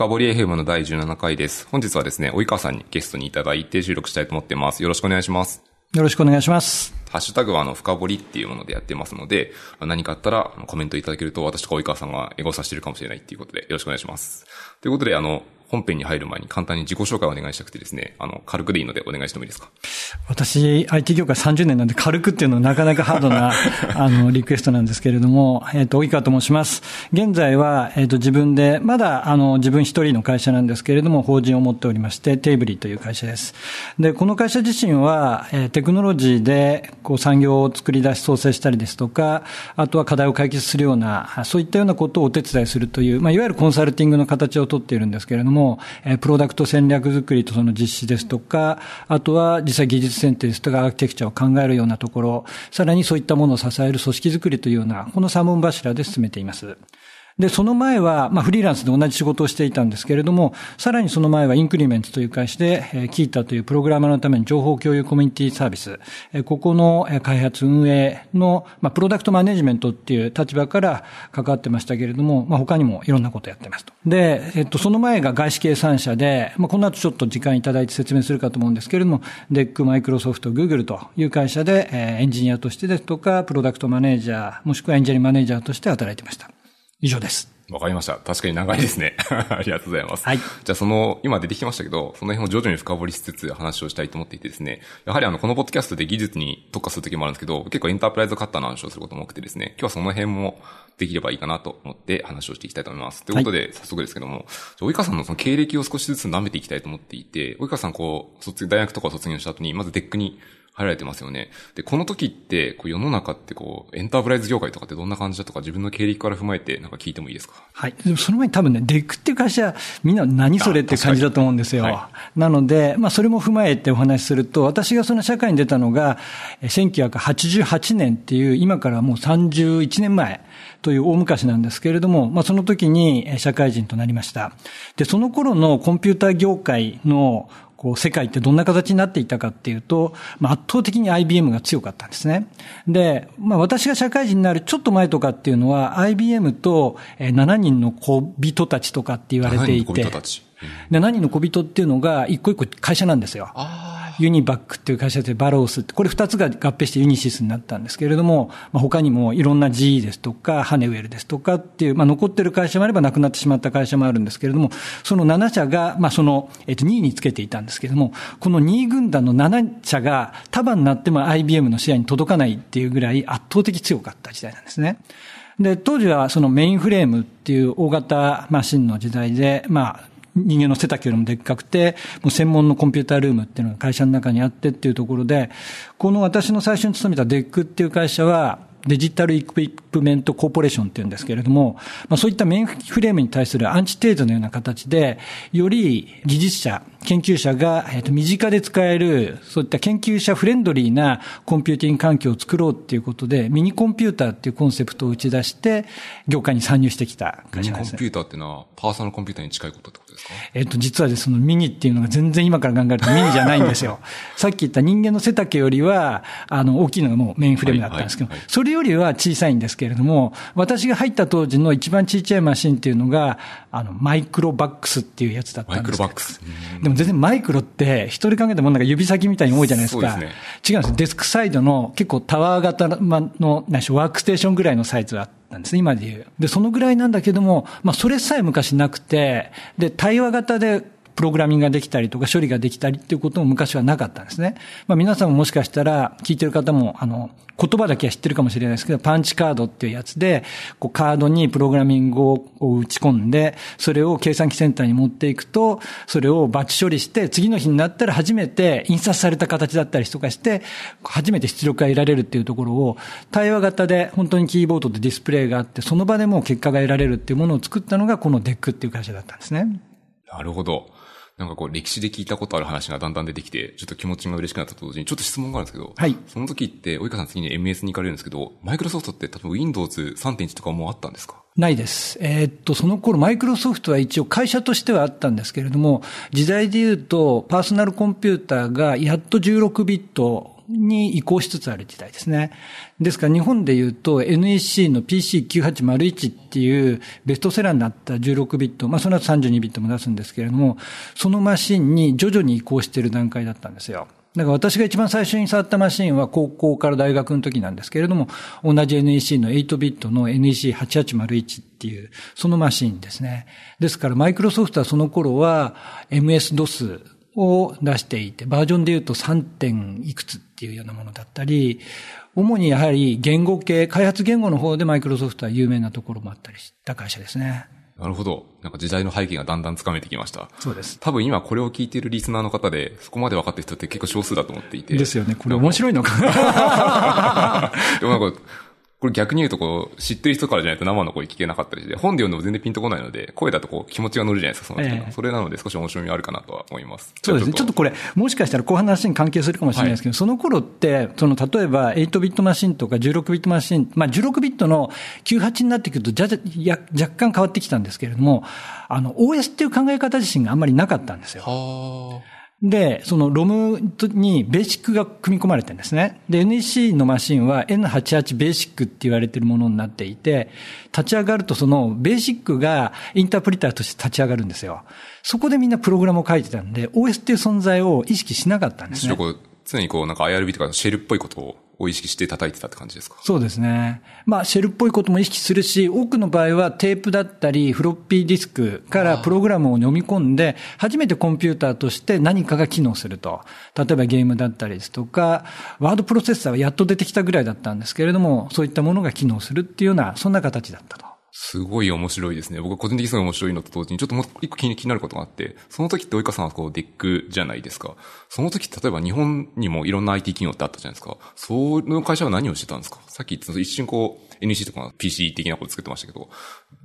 深掘り FM の第17回です。本日はですね、及川さんにゲストにいただいて収録したいと思っています。よろしくお願いします。よろしくお願いします。ハッシュタグはあの、深掘りっていうものでやってますので、何かあったらコメントいただけると私とか及川さんがエゴさしてるかもしれないっていうことでよろしくお願いします。ということで、あの、本編に入る前に簡単に自己紹介をお願いしたくてですね、あの、軽くでいいのでお願いしてもいいですか？私、IT 業界30年なんで軽くっていうのはなかなかハードな、あの、リクエストなんですけれども、えっ、と、及川と申します。現在は、えっ、と、自分で、まだ、あの、自分一人の会社なんですけれども、法人を持っておりまして、テーブリーという会社です。で、この会社自身は、えーテクノロジーで、こう、産業を作り出し創生したりですとか、あとは課題を解決するような、そういったようなことをお手伝いするという、まあ、いわゆるコンサルティングの形をとっているんですけれども、えープロダクト戦略づくりとその実施ですとか、あとは実際技術選定ですとか、アーキテクチャを考えるようなところ、さらにそういったものを支える組織づくりというような、この三本柱で進めています。で、その前は、まあ、フリーランスで同じ仕事をしていたんですけれども、さらにその前はインクリメントという会社で、えーキータというプログラマーのために情報共有コミュニティサービス、えーここの開発運営の、まあ、プロダクトマネジメントっていう立場から関わってましたけれども、まあ、他にもいろんなことやってますと。で、えっと、その前が外資系3社で、まあ、この後ちょっと時間いただいて説明するかと思うんですけれども、DEC、マイクロソフト、グーグルという会社で、えーエンジニアとしてですとか、プロダクトマネージャー、もしくはエンジニアマネージャーとして働いてました。以上です。わかりました。確かに長いですね。ありがとうございます。はいじゃあその、今出てきましたけど、その辺を徐々に深掘りしつつ話をしたいと思っていてですね、やはりあの、このポッドキャストで技術に特化する時もあるんですけど、結構エンタープライズがったの話をすることも多くてですね、今日はその辺もできればいいかなと思って話をしていきたいと思います。ということで、早速ですけども、じゃあ及川さんのその経歴を少しずつ舐めていきたいと思っていて、及川さんこう、卒大学とかを卒業した後に、まず DEC に入られてますよね。で、この時って、こう世の中ってこう、エンタープライズ業界とかってどんな感じだとか、自分の経歴から踏まえてなんか聞いてもいいですか？はい。でもその前に多分ね、 DEC っていう会社、みんな何それって感じだと思うんですよ。あ確かなので、まあそれも踏まえてお話しすると、私がその社会に出たのが、え1988年っていう、今からもう31年前という大昔なんですけれども、まあその時にえ社会人となりました。で、その頃のコンピューター業界のこう、世界ってどんな形になっていたかっていうと、まあ、圧倒的に IBM が強かったんですね。で、まあ、私が社会人になるちょっと前とかっていうのは、IBM とえー7人の小人たちとかって言われてい7人のて、小人たちで7人の小人っていうのが、一個一個会社なんですよ。ユニバックっていう会社でバロースって、これ二つが合併してユニシスになったんですけれども、まあ、他にもいろんな GE ですとか、ハネウェルですとかっていう、まあ、残ってる会社もあればなくなってしまった会社もあるんですけれども、その7社が、まあ、その、えっと、2位につけていたんですけれども、この2位軍団の7社が束になっても IBM の視野に届かないっていうぐらい圧倒的強かった時代なんですね。で、当時はそのメインフレームっていう大型マシンの時代で、まあ、人間の背丈よりもでっかくて、もう専門のコンピュータールームっていうのが会社の中にあってっていうところで、この私の最初に勤めた DEC っていう会社は、 Digital Equipment Corporation っていうんですけれども、まあそういったメインフレームに対するアンチテーゼのような形で、より技術者、研究者が、えっと身近で使える、そういった研究者フレンドリーなコンピューティング環境を作ろうっていうことで、ミニコンピューターっていうコンセプトを打ち出して、業界に参入してきたミニコン会社ですね。ピューターっていうのは、パーソナルコンピューターに近いことってことですか？えっと、実はですね、そのミニっていうのが全然今から考えるとミニじゃないんですよ。さっき言った人間の背丈よりは、あの、大きいのがもうメインフレームだったんですけどはいはいは、いそれよりは小さいんですけれども、私が入った当時の一番小さいマシンっていうのが、あの、マイクロバックスっていうやつだったんですマイクロバックス。でも全然マイクロって、一人考えてもなんか指先みたいに多いじゃないですか。すね違うんです。デスクサイドの結構タワー型の、何でしワークステーションぐらいのサイズがあったんですね、今で言う。で、そのぐらいなんだけども、まあ、それさえ昔なくて、で、対話型で、プログラミングができたりとか処理ができたりっていうことも昔はなかったんですね。まあ皆さんももしかしたら聞いてる方も、あの、言葉だけは知ってるかもしれないですけど、パンチカードっていうやつで、こうカードにプログラミングを打ち込んで、それを計算機センターに持っていくと、それをバッチ処理して、次の日になったら初めて印刷された形だったりとかして、初めて出力が得られるっていうところを、対話型で本当にキーボードでディスプレイがあって、その場でも結果が得られるっていうものを作ったのが、この DEC っていう会社だったんですね。なるほど。なんかこう、歴史で聞いたことある話がだんだん出てきて、ちょっと気持ちが嬉しくなったと同時に、ちょっと質問があるんですけど、はいその時って、及川さん次に MS に行かれるんですけど、マイクロソフトって多分 Windows 3.1とかもうあったんですか？ないです。えーっと、その頃、マイクロソフトは一応会社としてはあったんですけれども、時代で言うと、パーソナルコンピューターがやっと16ビットに移行しつつある時代ですね。ですから日本で言うと NEC の PC9801 っていうベストセラーになった16ビット、まあその後32ビットも出すんですけれども、そのマシンに徐々に移行している段階だったんですよ。だから私が一番最初に触ったマシンは高校から大学の時なんですけれども、同じ NEC の8ビットの NEC8801 っていう、そのマシンですね。ですからマイクロソフトはその頃は MS-DOS を出していて、バージョンで言うと 3. 点いくつっていうようなものだったり、主にやはり言語系、開発言語の方でマイクロソフトは有名なところもあったりした会社ですね。なるほど。なんか時代の背景がだんだんつかめてきました。そうです。多分今これを聞いているリスナーの方で、そこまで分かってる人って結構少数だと思っていて。ですよね。これ面白いのかな でもなんか、これ逆に言うとこう、知ってる人からじゃないと生の声聞けなかったりして、本で読んでも全然ピンとこないので、声だとこう気持ちが乗るじゃないですか、その時の、ええ、それなので少し面白みあるかなとは思います。そうですね。ちょっとこれ、もしかしたら後半の話に関係するかもしれないですけど、はい、その頃って、その例えば8ビットマシンとか16ビットマシン、まあ16ビットの98になってくると、じゃじゃ、若干変わってきたんですけれども、あの、OS っていう考え方自身があんまりなかったんですよ。はあ。で、そのロムにベーシックが組み込まれてるんですね。で、NEC のマシンは N88 ベーシックって言われてるものになっていて、立ち上がるとそのベーシックがインタープリターとして立ち上がるんですよ。そこでみんなプログラムを書いてたんで、OS っていう存在を意識しなかったんですね。常にこうなんか IRB とかシェルっぽいことをを意識して叩いてたって感じですか？そうですね。まあ、シェルっぽいことも意識するし、多くの場合はテープだったり、フロッピーディスクからプログラムを読み込んで、初めてコンピューターとして何かが機能すると。例えばゲームだったりですとか、ワードプロセッサーはやっと出てきたぐらいだったんですけれども、そういったものが機能するっていうような、そんな形だったと。すごい面白いですね。僕は個人的にすごい面白いのと同時に、ちょっともう一個気になることがあって、その時って及川さんはこう DEC じゃないですか。その時例えば日本にもいろんな IT 企業ってあったじゃないですか。その会社は何をしてたんですか？さっき言った一瞬こう NEC とか PC 的なこと作ってましたけど、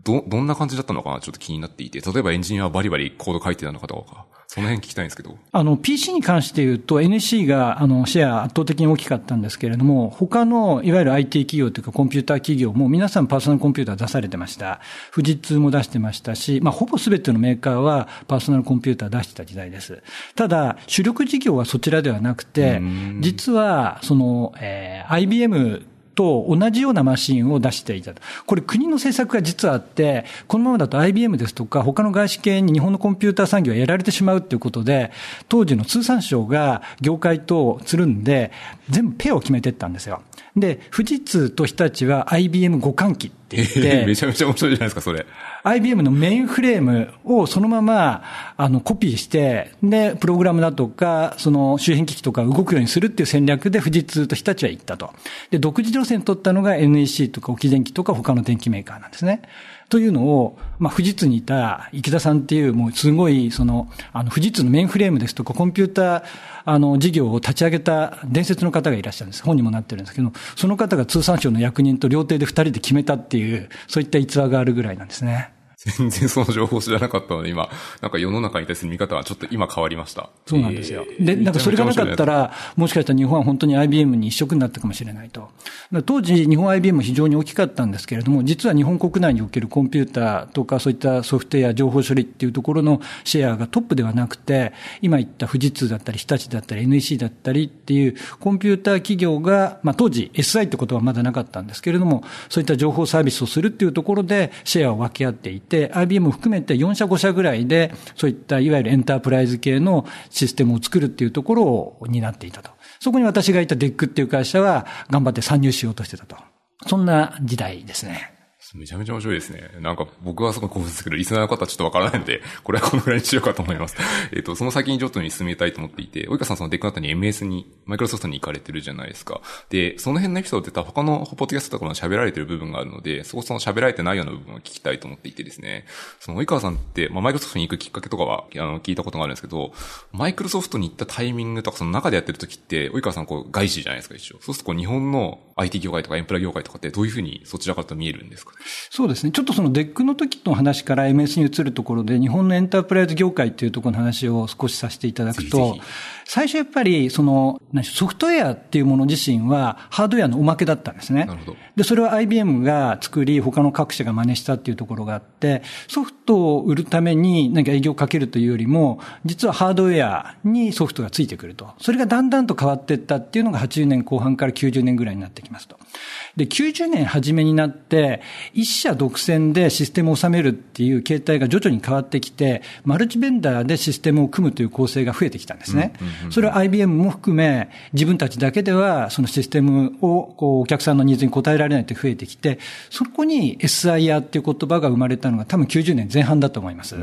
ど、どんな感じだったのかな？ちょっと気になっていて、例えばエンジニアはバリバリコード書いてたのかどうか。その辺聞きたいんですけど。あの、PC に関して言うと NEC が、あの、シェア圧倒的に大きかったんですけれども、他の、いわゆる IT 企業というかコンピューター企業も皆さんパーソナルコンピューター出されてました。富士通も出してましたし、まあ、ほぼ全てのメーカーはパーソナルコンピューター出してた時代です。ただ、主力事業はそちらではなくて、実は、その、えー、IBM と同じようなマシンを出していたと。これ国の政策が実はあって、このままだと IBM ですとか他の外資系に日本のコンピューター産業はやられてしまうということで、当時の通産省が業界とつるんで、全部ペアを決めていったんですよ。で、富士通と日立は IBM 互換機って言って、めちゃめちゃ面白いじゃないですか、それ。IBM のメインフレームをそのまま、あの、コピーして、で、プログラムだとか、その周辺機器とか動くようにするっていう戦略で富士通と日立は行ったと。で、独自路線取ったのが NEC とか沖電機とか他の電機メーカーなんですね。というのを、まあ、富士通にいた池田さんっていう、もうすごい、その、あの、富士通のメインフレームですとか、コンピューター、あの、事業を立ち上げた伝説の方がいらっしゃるんです。本にもなってるんですけど、その方が通産省の役人と料亭で二人で決めたっていう、そういった逸話があるぐらいなんですね。全然その情報知らなかったので、今、なんか世の中に対する見方はちょっと今変わりました。そうなんですよ。えー、で、なんかそれがなかったら、もしかしたら日本は本当に IBM に一色になったかもしれないと。当時、日本 IBM 非常に大きかったんですけれども、実は日本国内におけるコンピューターとかそういったソフトウェア、情報処理っていうところのシェアがトップではなくて、今言った富士通だったり、日立だったり、NEC だったりっていうコンピューター企業が、まあ当時 SI ってことはまだなかったんですけれども、そういった情報サービスをするっていうところでシェアを分け合っていて、IBM 含めて4社5社ぐらいで、そういったいわゆるエンタープライズ系のシステムを作るっていうところを担っていたと。そこに私がいた DEC っていう会社は頑張って参入しようとしてたと。そんな時代ですね。めちゃめちゃ面白いですね。なんか僕はすごい興奮ですけど、リスナーの方はちょっとわからないので、これはこのぐらいにしようかと思います。えっと、その先にちょっとに進めたいと思っていて、及川さんその DEC の後に MS に、マイクロソフトに行かれてるじゃないですか。で、その辺のエピソードって他のポッドキャストとかも喋られてる部分があるので、そこその喋られてないような部分を聞きたいと思っていてですね。その及川さんって、まあ、マイクロソフトに行くきっかけとかは、あの、聞いたことがあるんですけど、マイクロソフトに行ったタイミングとか、その中でやってる時って、及川さんこう、外資じゃないですか、一応。そうするとこう、日本の IT 業界とかエンプラ業界とかってどういうふうにそちらからと見えるんですか？そうですね。ちょっとその DEC の時の話から MS に移るところで、日本のエンタープライズ業界っていうところの話を少しさせていただくと、ぜひぜひ最初やっぱり、その、ソフトウェアっていうもの自身は、ハードウェアのおまけだったんですね。なるほど。で、それは IBM が作り、他の各社が真似したっていうところがあって、ソフトを売るために何か営業をかけるというよりも、実はハードウェアにソフトがついてくると。それがだんだんと変わっていったっていうのが80年後半から90年ぐらいになってきますと。で、90年初めになって、一社独占でシステムを収めるっていう形態が徐々に変わってきて、マルチベンダーでシステムを組むという構成が増えてきたんですね。それは IBM も含め、自分たちだけではそのシステムをこうお客さんのニーズに応えられないって増えてきて、そこに SIR っていう言葉が生まれたのが多分90年前半だと思います。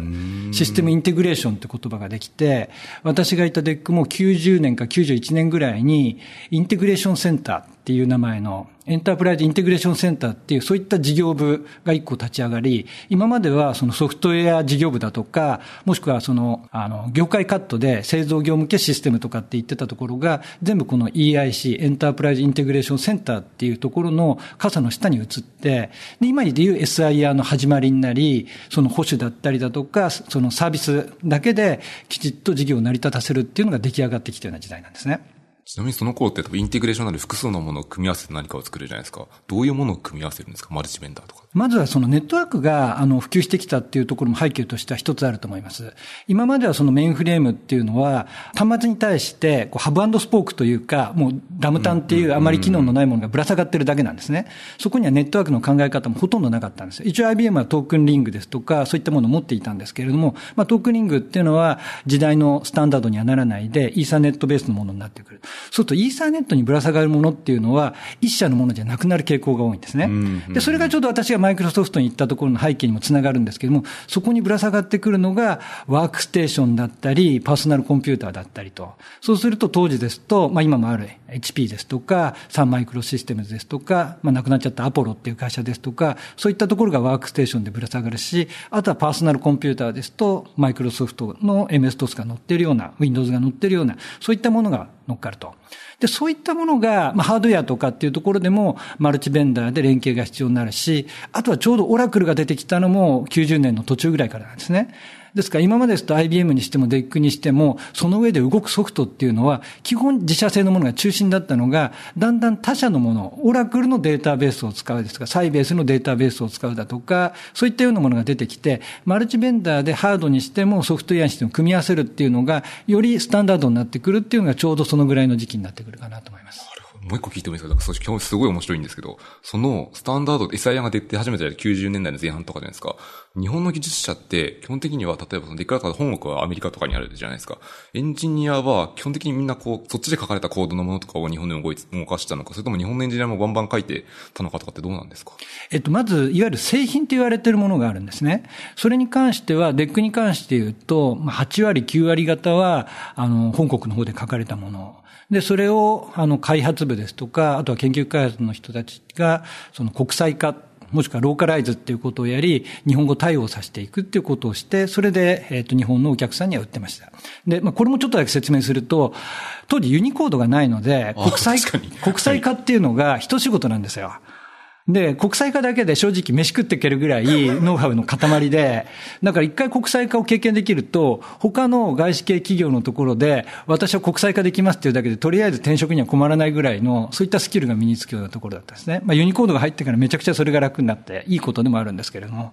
システムインテグレーションって言葉ができて、私がいた DEC も90年か91年ぐらいにインテグレーションセンターっていう名前のエンタープライズインテグレーションセンターっていう、そういった事業部が一個立ち上がり、今まではそのソフトウェア事業部だとか、もしくはその、あの、業界カットで製造業向けシステムとかって言ってたところが、全部この EIC、エンタープライズインテグレーションセンターっていうところの傘の下に移って、で、今で言う SIR の始まりになり、その保守だったりだとか、そのサービスだけできちっと事業を成り立たせるっていうのが出来上がってきたような時代なんですね。ちなみにその頃ってインテグレーションなる複数のものを組み合わせて何かを作るじゃないですか。どういうものを組み合わせるんですか？マルチベンダーとか。まずはそのネットワークがあの普及してきたっていうところも背景としては一つあると思います。今まではそのメインフレームっていうのは端末に対してこうハブスポークというかもうラムタンっていうあまり機能のないものがぶら下がってるだけなんですね。そこにはネットワークの考え方もほとんどなかったんです。一応 IBM はトークンリングですとかそういったものを持っていたんですけれども、まあ、トークンリングっていうのは時代のスタンダードにはならないでイーサネットベースのものになってくる。そうするとイーサネットにぶら下がるものっていうのは、一社のものじゃなくなる傾向が多いんですね。で、それがちょうど私がマイクロソフトに行ったところの背景にもつながるんですけども、そこにぶら下がってくるのが、ワークステーションだったり、パーソナルコンピューターだったりと。そうすると当時ですと、まあ今もある HP ですとか、サンマイクロシステムズですとか、まあ亡くなっちゃったアポロっていう会社ですとか、そういったところがワークステーションでぶら下がるし、あとはパーソナルコンピューターですと、マイクロソフトの MS-DOS が載ってるような、Windows が載ってるような、そういったものが乗っかると。で、そういったものが、まあ、ハードウェアとかっていうところでも、マルチベンダーで連携が必要になるし、あとはちょうどオラクルが出てきたのも90年の途中ぐらいからなんですね。ですから今までですと IBM にしても DEC にしても、その上で動くソフトっていうのは、基本自社製のものが中心だったのが、だんだん他社のもの、オラクルのデータベースを使うですとか、サイベースのデータベースを使うだとか、そういったようなものが出てきて、マルチベンダーでハードにしてもソフトウェアにしても組み合わせるっていうのが、よりスタンダードになってくるっていうのがちょうどそのぐらいの時期になってくるかなと思います。もう一個聞いてもいいですか？そ今日すごい面白いんですけど、そのスタンダード、SIR が出て始めた90年代の前半とかじゃないですか？日本の技術者って基本的には、例えば DEC とか本国はアメリカとかにあるじゃないですか。エンジニアは基本的にみんなこう、そっちで書かれたコードのものとかを日本で動い動かしたのか、それとも日本のエンジニアもバンバン書いてたのかとかってどうなんですか？えっと、まず、いわゆる製品と言われてるものがあるんですね。それに関しては、 DEC に関して言うと、8割、9割方は、あの、本国の方で書かれたもの。で、それを、あの、開発部ですとか、あとは研究開発の人たちが、その国際化、もしくはローカライズっていうことをやり、日本語対応させていくっていうことをして、それで、えっ、と、日本のお客さんには売ってました。で、まあ、これもちょっとだけ説明すると、当時ユニコードがないので、国際、国際化っていうのが一仕事なんですよ。で、国際化だけで正直飯食っていけるぐらい ノウハウの塊で、だから一回国際化を経験できると、他の外資系企業のところで、私は国際化できますっていうだけで、とりあえず転職には困らないぐらいの、そういったスキルが身につくようなところだったんですね。まあユニコードが入ってからめちゃくちゃそれが楽になって、いいことでもあるんですけれども。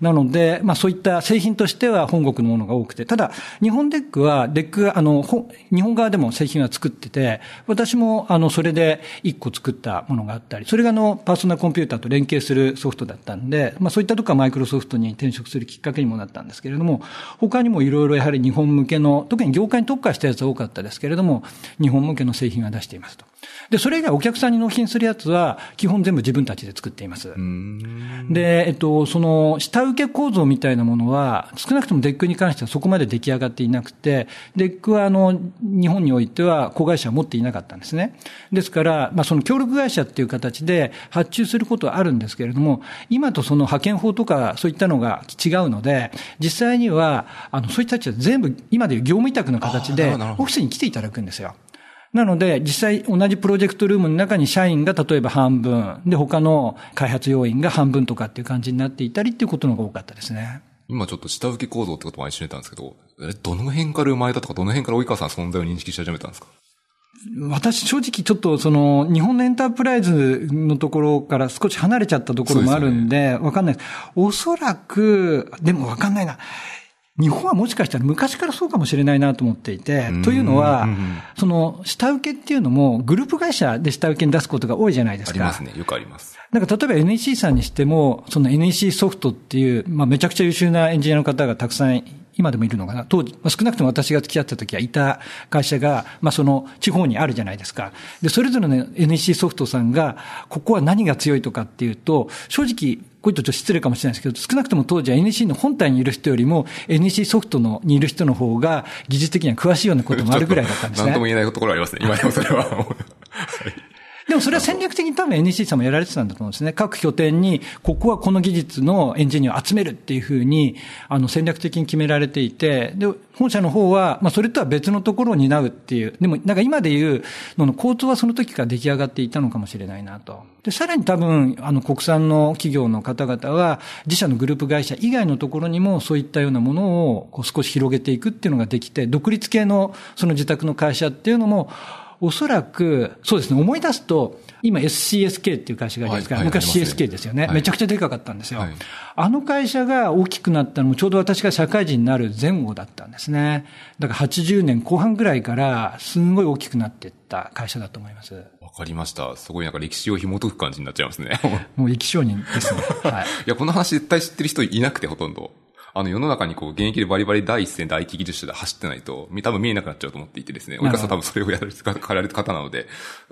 なので、まあそういった製品としては本国のものが多くて、ただ、日本 DEC は、 DEC が、あの、日本側でも製品は作ってて、私も、あの、それで一個作ったものがあったり、それがあの、パーソナルココンピューターと連携するソフトだったんで、まあそういったとこはマイクロソフトに転職するきっかけにもなったんですけれども、他にもいろいろやはり日本向けの、特に業界に特化したやつは多かったですけれども、日本向けの製品は出していますと。で、それ以外お客さんに納品するやつは、基本全部自分たちで作っています。で、えっと、その、下請け構造みたいなものは、少なくとも DEC に関してはそこまで出来上がっていなくて、 DEC は、あの、日本においては子会社を持っていなかったんですね。ですから、まあ、その協力会社っていう形で発注することはあるんですけれども、今とその派遣法とかそういったのが違うので、実際には、あの、そういった人たちは全部、今でいう業務委託の形で、オフィスに来ていただくんですよ。なので、実際同じプロジェクトルームの中に社員が例えば半分、で、他の開発要員が半分とかっていう感じになっていたりっていうことのが多かったですね。今ちょっと下請け構造ってことも一緒に言ったんですけど、え、どの辺から生まれたとか、どの辺から及川さん存在を認識し始めたんですか？私正直ちょっとその日本のエンタープライズのところから少し離れちゃったところもあるんで、わかんないです。おそらく、でもわかんないな。日本はもしかしたら昔からそうかもしれないなと思っていて、というのは、その下請けっていうのもグループ会社で下請けに出すことが多いじゃないですか。ありますね。よくあります。なんか例えば NEC さんにしても、その NEC ソフトっていう、まあめちゃくちゃ優秀なエンジニアの方がたくさん今でもいるのかな。当時、まあ、少なくとも私が付き合った時はいた会社が、まあその地方にあるじゃないですか。で、それぞれの NEC ソフトさんが、ここは何が強いとかっていうと、正直、こういうとちょっと失礼かもしれないですけど、少なくとも当時は NEC の本体にいる人よりも NEC ソフトのにいる人の方が技術的には詳しいようなこともあるぐらいだったんですね。何とも言えないところありますね。今でもそれは。はいでもそれは戦略的に多分 NEC さんもやられてたんだと思うんですね。各拠点に、ここはこの技術のエンジニアを集めるっていうふうに、あの戦略的に決められていて、で、本社の方は、まあそれとは別のところを担うっていう、でもなんか今で言うのの構造はその時から出来上がっていたのかもしれないなと。で、さらに多分、あの国産の企業の方々は、自社のグループ会社以外のところにもそういったようなものをこう少し広げていくっていうのができて、独立系のその自宅の会社っていうのも、おそらく、そうですね、思い出すと、今 SCSK っていう会社がありますから、はいはい、昔 CSK ですよね、はい、めちゃくちゃでかかったんですよ、はい、あの会社が大きくなったのもちょうど私が社会人になる前後だったんですね。だから80年後半ぐらいからすんごい大きくなっていった会社だと思います。わかりました。すごいなんか歴史を紐解く感じになっちゃいますね。もう生き証人ですね。はい。いや、この話絶対知ってる人いなくてほとんど。あの世の中にこう現役でバリバリ第一線で IT 技術者で走ってないと、多分見えなくなっちゃうと思っていてですね、及川さん多分それをやられて、られる方なので、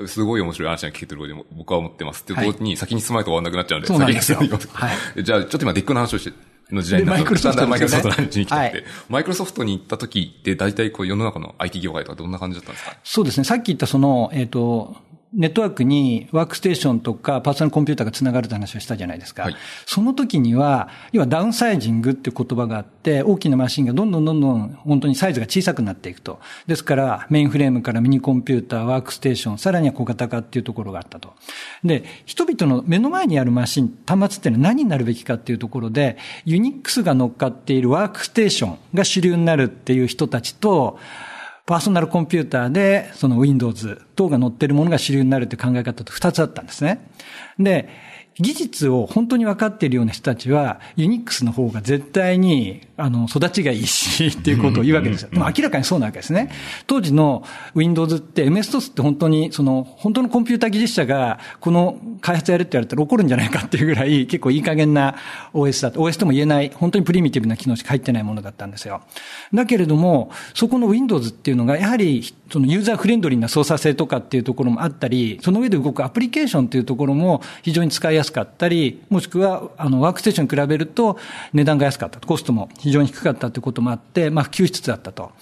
すごい面白い話が聞けてると僕は思ってます。で、同時に先に進まないと終わんなくなっちゃうんで、そうなんですよ。はい。じゃあ、ちょっと今デックの話をして、の時代にマイクロソフト、マイクロソフトの話に来たって、はい、マイクロソフトに行った時って大体こう世の中の IT 業界とかどんな感じだったんですか？そうですね。さっき言ったその、えっ、ー、と、ネットワークにワークステーションとかパーソナルコンピューターがつながるって話をしたじゃないですか。はい、その時には、要はダウンサイジングっていう言葉があって、大きなマシンがどんどんどんどん本当にサイズが小さくなっていくと。ですから、メインフレームからミニコンピューター、ワークステーション、さらには小型化っていうところがあったと。で、人々の目の前にあるマシン、端末っていうのは何になるべきかっていうところで、ユニックスが乗っかっているワークステーションが主流になるっていう人たちと、パーソナルコンピューターで、その Windows 等が載ってるものが主流になるという考え方と二つあったんですね。で、技術を本当に分かっているような人たちは、ユニックスの方が絶対に、あの、育ちがいいし、っていうことを言うわけですよ。まあ、明らかにそうなわけですね。当時の Windows って MS-DOS って本当に、その、本当のコンピューター技術者が、この開発やるって言われたら怒るんじゃないかっていうぐらい、結構いい加減な OS だと。OS とも言えない、本当にプリミティブな機能しか入ってないものだったんですよ。だけれども、そこの Windows っていうのが、やはり、そのユーザーフレンドリーな操作性とかっていうところもあったり、その上で動くアプリケーションっていうところも非常に使いやすかったり、もしくは、あの、ワークステーションに比べると値段が安かった。コストも非常に低かったということもあって、まあ、普及しつつあったと。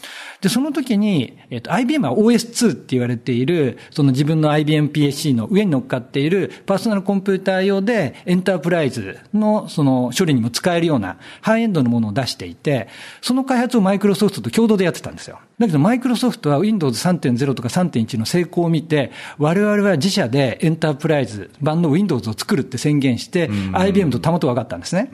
で、その時に、えっと、IBM は OS2 って言われている、その自分の IBM PSC の上に乗っかっているパーソナルコンピューター用でエンタープライズのその処理にも使えるようなハイエンドのものを出していて、その開発をマイクロソフトと共同でやってたんですよ。だけどマイクロソフトは Windows 3.0とか3.1の成功を見て、我々は自社でエンタープライズ版の Windows を作るって宣言して、IBM とたもと分かったんですね。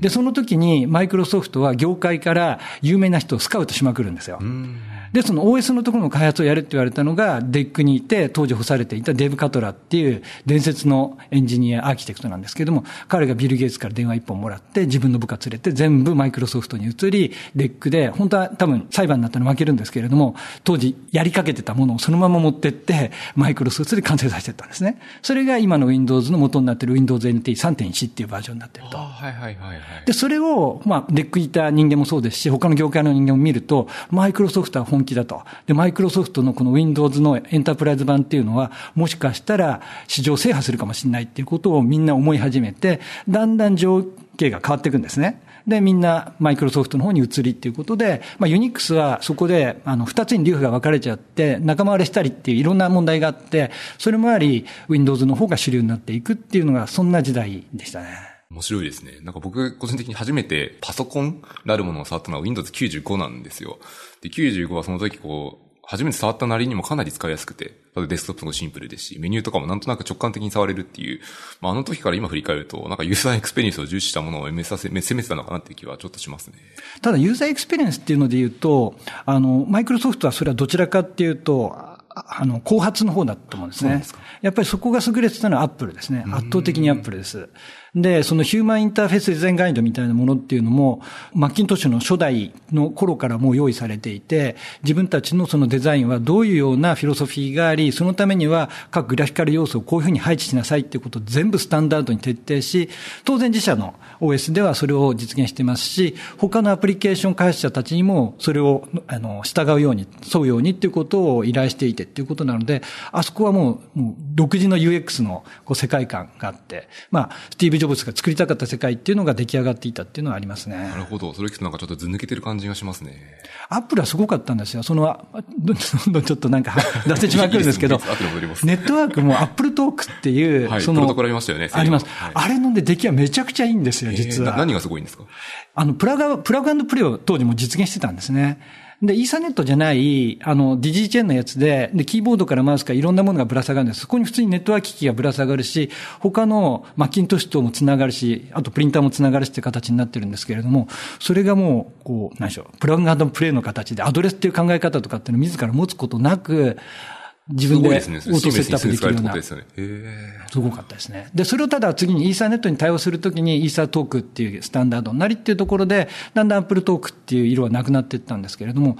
で、その時にマイクロソフトは業界から有名な人をスカウトしまくるんですよ。Mm. で、その OS のところの開発をやるって言われたのが、デックにいて、当時干されていたデーブ・カトラーっていう伝説のエンジニア、アーキテクトなんですけども、彼がビル・ゲイツから電話一本もらって、自分の部下連れて全部マイクロソフトに移り、デックで、本当は多分裁判になったら負けるんですけれども、当時やりかけてたものをそのまま持ってって、マイクロソフトで完成させてたんですね。それが今の Windows の元になってる Windows NT3.1 っていうバージョンになってると。はいはいはい、はい。で、それを、まあ、デックいた人間もそうですし、他の業界の人間も見ると、マイクロソフトは本気だと。で、マイクロソフトのこの Windows のエンタープライズ版っていうのは、もしかしたら市場制覇するかもしれないっていうことをみんな思い始めて、だんだん状況が変わっていくんですね。で、みんなマイクロソフトの方に移りっていうことで、まあ、ユニックスはそこで、あの、二つに流派が分かれちゃって、仲間割れしたりっていういろんな問題があって、それもあり、Windows の方が主流になっていくっていうのが、そんな時代でしたね。面白いですね。なんか僕、個人的に初めてパソコンなるものを触ったのは Windows 95なんですよ。で、95はその時こう、初めて触ったなりにもかなり使いやすくて、デスクトップもシンプルですし、メニューとかもなんとなく直感的に触れるっていう、まあ、あの時から今振り返ると、なんかユーザーエクスペリエンスを重視したものを目指せ、攻めてたのかなっていう気はちょっとしますね。ただ、ユーザーエクスペリエンスっていうので言うと、あの、マイクロソフトはそれはどちらかっていうと、あの、後発の方だと思うんですね。すやっぱりそこが優れてたのはアップルですね。圧倒的にアップルです。で、そのヒューマンインターフェースデザインガイドみたいなものっていうのも、マッキントッシュの初代の頃からもう用意されていて、自分たちのそのデザインはどういうようなフィロソフィーがあり、そのためには各グラフィカル要素をこういうふうに配置しなさいっていうことを全部スタンダードに徹底し、当然自社の OS ではそれを実現してますし、他のアプリケーション開発者たちにもそれをあの従うように、沿うようにっていうことを依頼していてっていうことなので、あそこはもうもう独自の UX のこう世界観があって、まあ、スティーブ・ジョブズが作りたかった世界っていうのが出来上がっていたっていうのはありますね。なるほど。それ聞くとなんかちょっとず抜けてる感じがしますね。アップルはすごかったんですよ。その、どんどんちょっとなんか出してしまくるんですけど、ネットワークもアップルトークっていう、はい、その、プロトコルありましたよね。あります。はい、あれので出来はめちゃくちゃいいんですよ、実は。何がすごいんですか？あの、プラグ、プラグプレイを当時も実現してたんですね。で、イーサネットじゃない、あの、デイジーチェーンのやつで、で、キーボードからマウスからいろんなものがぶら下がるんです。そこに普通にネットワーク機器がぶら下がるし、他のマッキントッシュともつながるし、あとプリンターもつながるしって形になってるんですけれども、それがもう、こう、何でしょう、プラグプレイの形で、アドレスっていう考え方とかっていうのを自ら持つことなく、自分でオートセットアップできるような。すごかったですね。で、それをただ次にイーサーネットに対応するときにイーサートークっていうスタンダードになりっていうところで、だんだんアップルトークっていう色はなくなっていったんですけれども、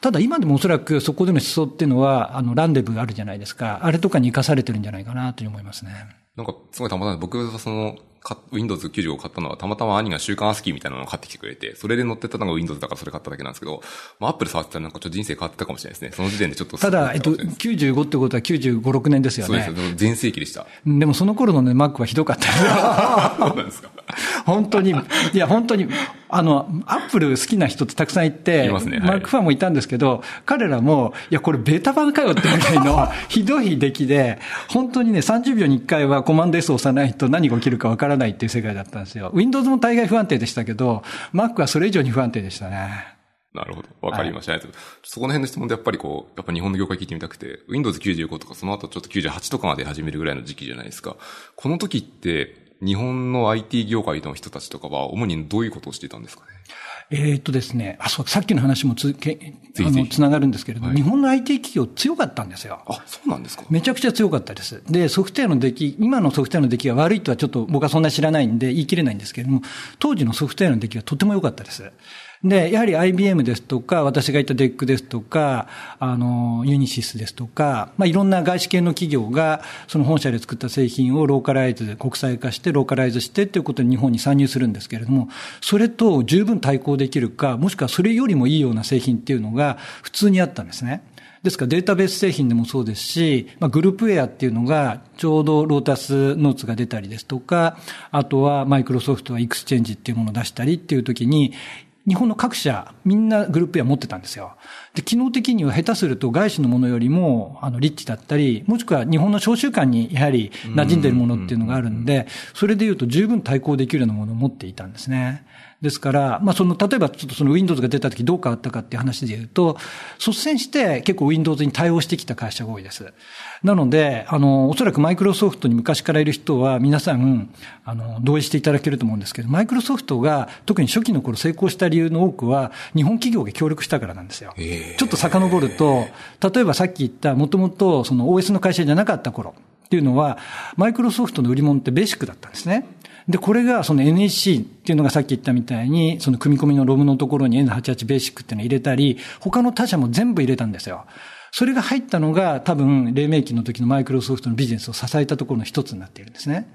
ただ今でもおそらくそこでの思想っていうのは、あの、ランデブーあるじゃないですか。あれとかに生かされてるんじゃないかなと思いますね。なんか、すごいたまたま僕はその、Windows 95を買ったのは、たまたま兄が週刊アスキーみたいなのを買ってきてくれて、それで乗ってたのが Windows だからそれ買っただけなんですけど、まあ、Apple 触ってたらなんかちょっと人生変わってたかもしれないですね。その時点でちょっと。ただ、えっと、95ってことは95、6年ですよね。そうです。全盛期でした。でもその頃のね、Mac はひどかったですよ。そうなんですか。本当に、いや、本当に、あの、アップル好きな人ってたくさんいて、いますね。マックファンもいたんですけど、彼らも、いや、これベータ版かよってぐらいの ひどい出来で、本当にね、30秒に1回はコマンド S を押さないと何が起きるかわからないっていう世界だったんですよ。Windows も大概不安定でしたけど、Mac はそれ以上に不安定でしたね。なるほど。わかりました。はい、そこの辺の質問でやっぱりこう、やっぱ日本の業界聞いてみたくて、Windows 95とかその後ちょっと98とかまで始めるぐらいの時期じゃないですか。この時って、日本の IT 業界の人たちとかは、主にどういうことをしていたんですかね？えっとですね、あ、そう、さっきの話もつけ、あの、つながるんですけれども、はい、日本の IT 企業強かったんですよ。あ、そうなんですか？めちゃくちゃ強かったです。で、ソフトウェアの出来、今のソフトウェアの出来が悪いとはちょっと僕はそんな知らないんで言い切れないんですけれども、当時のソフトウェアの出来はとても良かったです。で、やはり IBM ですとか、私が言った DEC ですとか、あの、ユニシスですとか、まあ、いろんな外資系の企業が、その本社で作った製品をローカライズ、国際化して、ローカライズしてということで日本に参入するんですけれども、それと十分対抗できるか、もしくはそれよりもいいような製品っていうのが普通にあったんですね。ですからデータベース製品でもそうですし、まあ、グループウェアっていうのがちょうどロータスノーツが出たりですとか、あとはマイクロソフトはエクスチェンジっていうものを出したりっていう時に、日本の各社、みんなグループウェア持ってたんですよ。で、機能的には下手すると外資のものよりも、あの、リッチだったり、もしくは日本の商習慣にやはり馴染んでるものっていうのがあるんで、それで言うと十分対抗できるようなものを持っていたんですね。ですから、まあ、その、例えばちょっとその Windows が出た時どう変わったかっていう話で言うと、率先して結構 Windows に対応してきた会社が多いです。なので、あの、おそらくマイクロソフトに昔からいる人は皆さん、あの、同意していただけると思うんですけど、マイクロソフトが特に初期の頃成功した理由の多くは、日本企業が協力したからなんですよ。ちょっと遡ると、例えばさっき言った、もともとその OS の会社じゃなかった頃っていうのは、マイクロソフトの売り物ってベーシックだったんですね。で、これがその NEC っていうのがさっき言ったみたいに、その組み込みのロムのところに N88 ベーシックっていうのを入れたり、他の他社も全部入れたんですよ。それが入ったのが多分、黎明期の時のマイクロソフトのビジネスを支えたところの一つになっているんですね。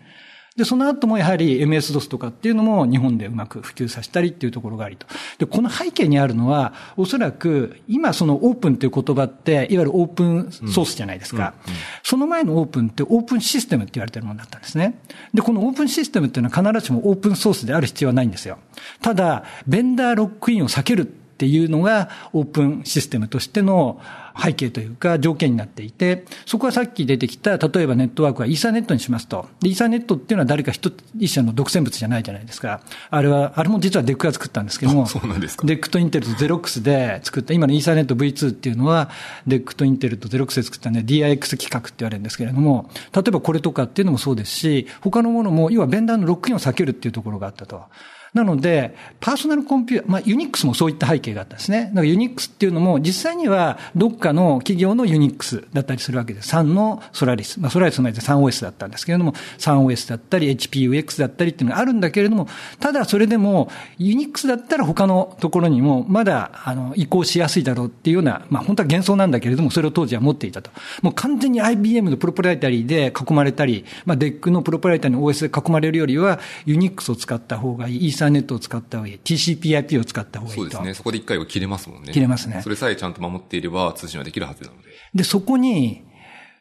で、その後もやはり MS-DOS とかっていうのも日本でうまく普及させたりっていうところがありと。で、この背景にあるのは、おそらく今そのオープンっていう言葉って、いわゆるオープンソースじゃないですか。うんうんうん、その前のオープンってオープンシステムって言われてるものだったんですね。で、このオープンシステムっていうのは必ずしもオープンソースである必要はないんですよ。ただ、ベンダーロックインを避けるっていうのがオープンシステムとしての背景というか条件になっていて、そこはさっき出てきた、例えばネットワークはイーサネットにしますと。で、イーサネットっていうのは誰か一一社の独占物じゃないじゃないですか。あれは、あれも実はデックが作ったんですけども、そうなんですか。デックとインテルとゼロックスで作った、今のイーサネット V2 っていうのは、デックとインテルとゼロックスで作ったんで DIX 企画って言われるんですけれども、例えばこれとかっていうのもそうですし、他のものも、要はベンダーのロックインを避けるっていうところがあったと。なので、パーソナルコンピューター、まあ、ユニックスもそういった背景があったんですね。だからユニックスっていうのも、実際にはどっかの企業のユニックスだったりするわけです。3のソラリス。まあ、ソラリスの前で 3OS だったんですけれども、3OS だったり、HPUX だったりっていうのがあるんだけれども、ただそれでも、ユニックスだったら他のところにも、まだ、あの、移行しやすいだろうっていうような、まあ、本当は幻想なんだけれども、それを当時は持っていたと。もう完全に IBM のプロプライタリーで囲まれたり、まあ、DEC のプロプライタリーの OS で囲まれるよりは、ユニックスを使った方がいい、イーサーネットを使った方がいい。TCPIP を使った方がいいと。そうですね。そこで一回は切れますもんね。切れますね。それさえちゃんと守っていれば通信はできるはずなので。で、そこに、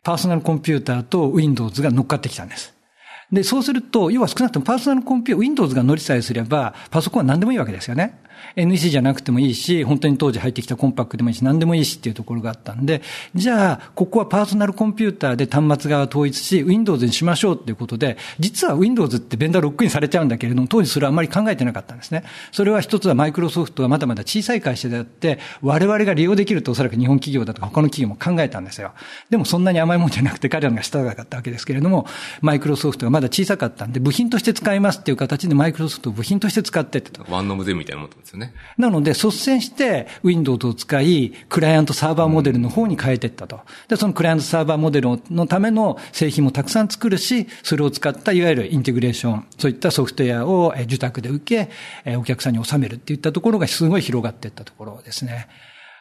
パーソナルコンピューターと Windows が乗っかってきたんです。で、そうすると、要は少なくともパーソナルコンピューター、Windows が乗りさえすれば、パソコンは何でもいいわけですよね。NEC じゃなくてもいいし、本当に当時入ってきたコンパックでもいいし、何でもいいしっていうところがあったんで、じゃあ、ここはパーソナルコンピューターで端末側統一し、Windows にしましょうっていうことで、実は Windows ってベンダーロックインされちゃうんだけれども、当時それはあまり考えてなかったんですね。それは一つはマイクロソフトはまだまだ小さい会社であって、我々が利用できるとおそらく日本企業だとか他の企業も考えたんですよ。でもそんなに甘いもんじゃなくて彼らが下がかったわけですけれども、マイクロソフトがまだ小さかったんで、部品として使いますっていう形でマイクロソフトを部品として使ってってと。ワンノムゼみたいなもんですよね。なので、率先して Windows を使い、クライアントサーバーモデルの方に変えていったと。で、そのクライアントサーバーモデルのための製品もたくさん作るし、それを使ったいわゆるインテグレーション、そういったソフトウェアを受託で受け、お客さんに収めるっていったところがすごい広がっていったところですね。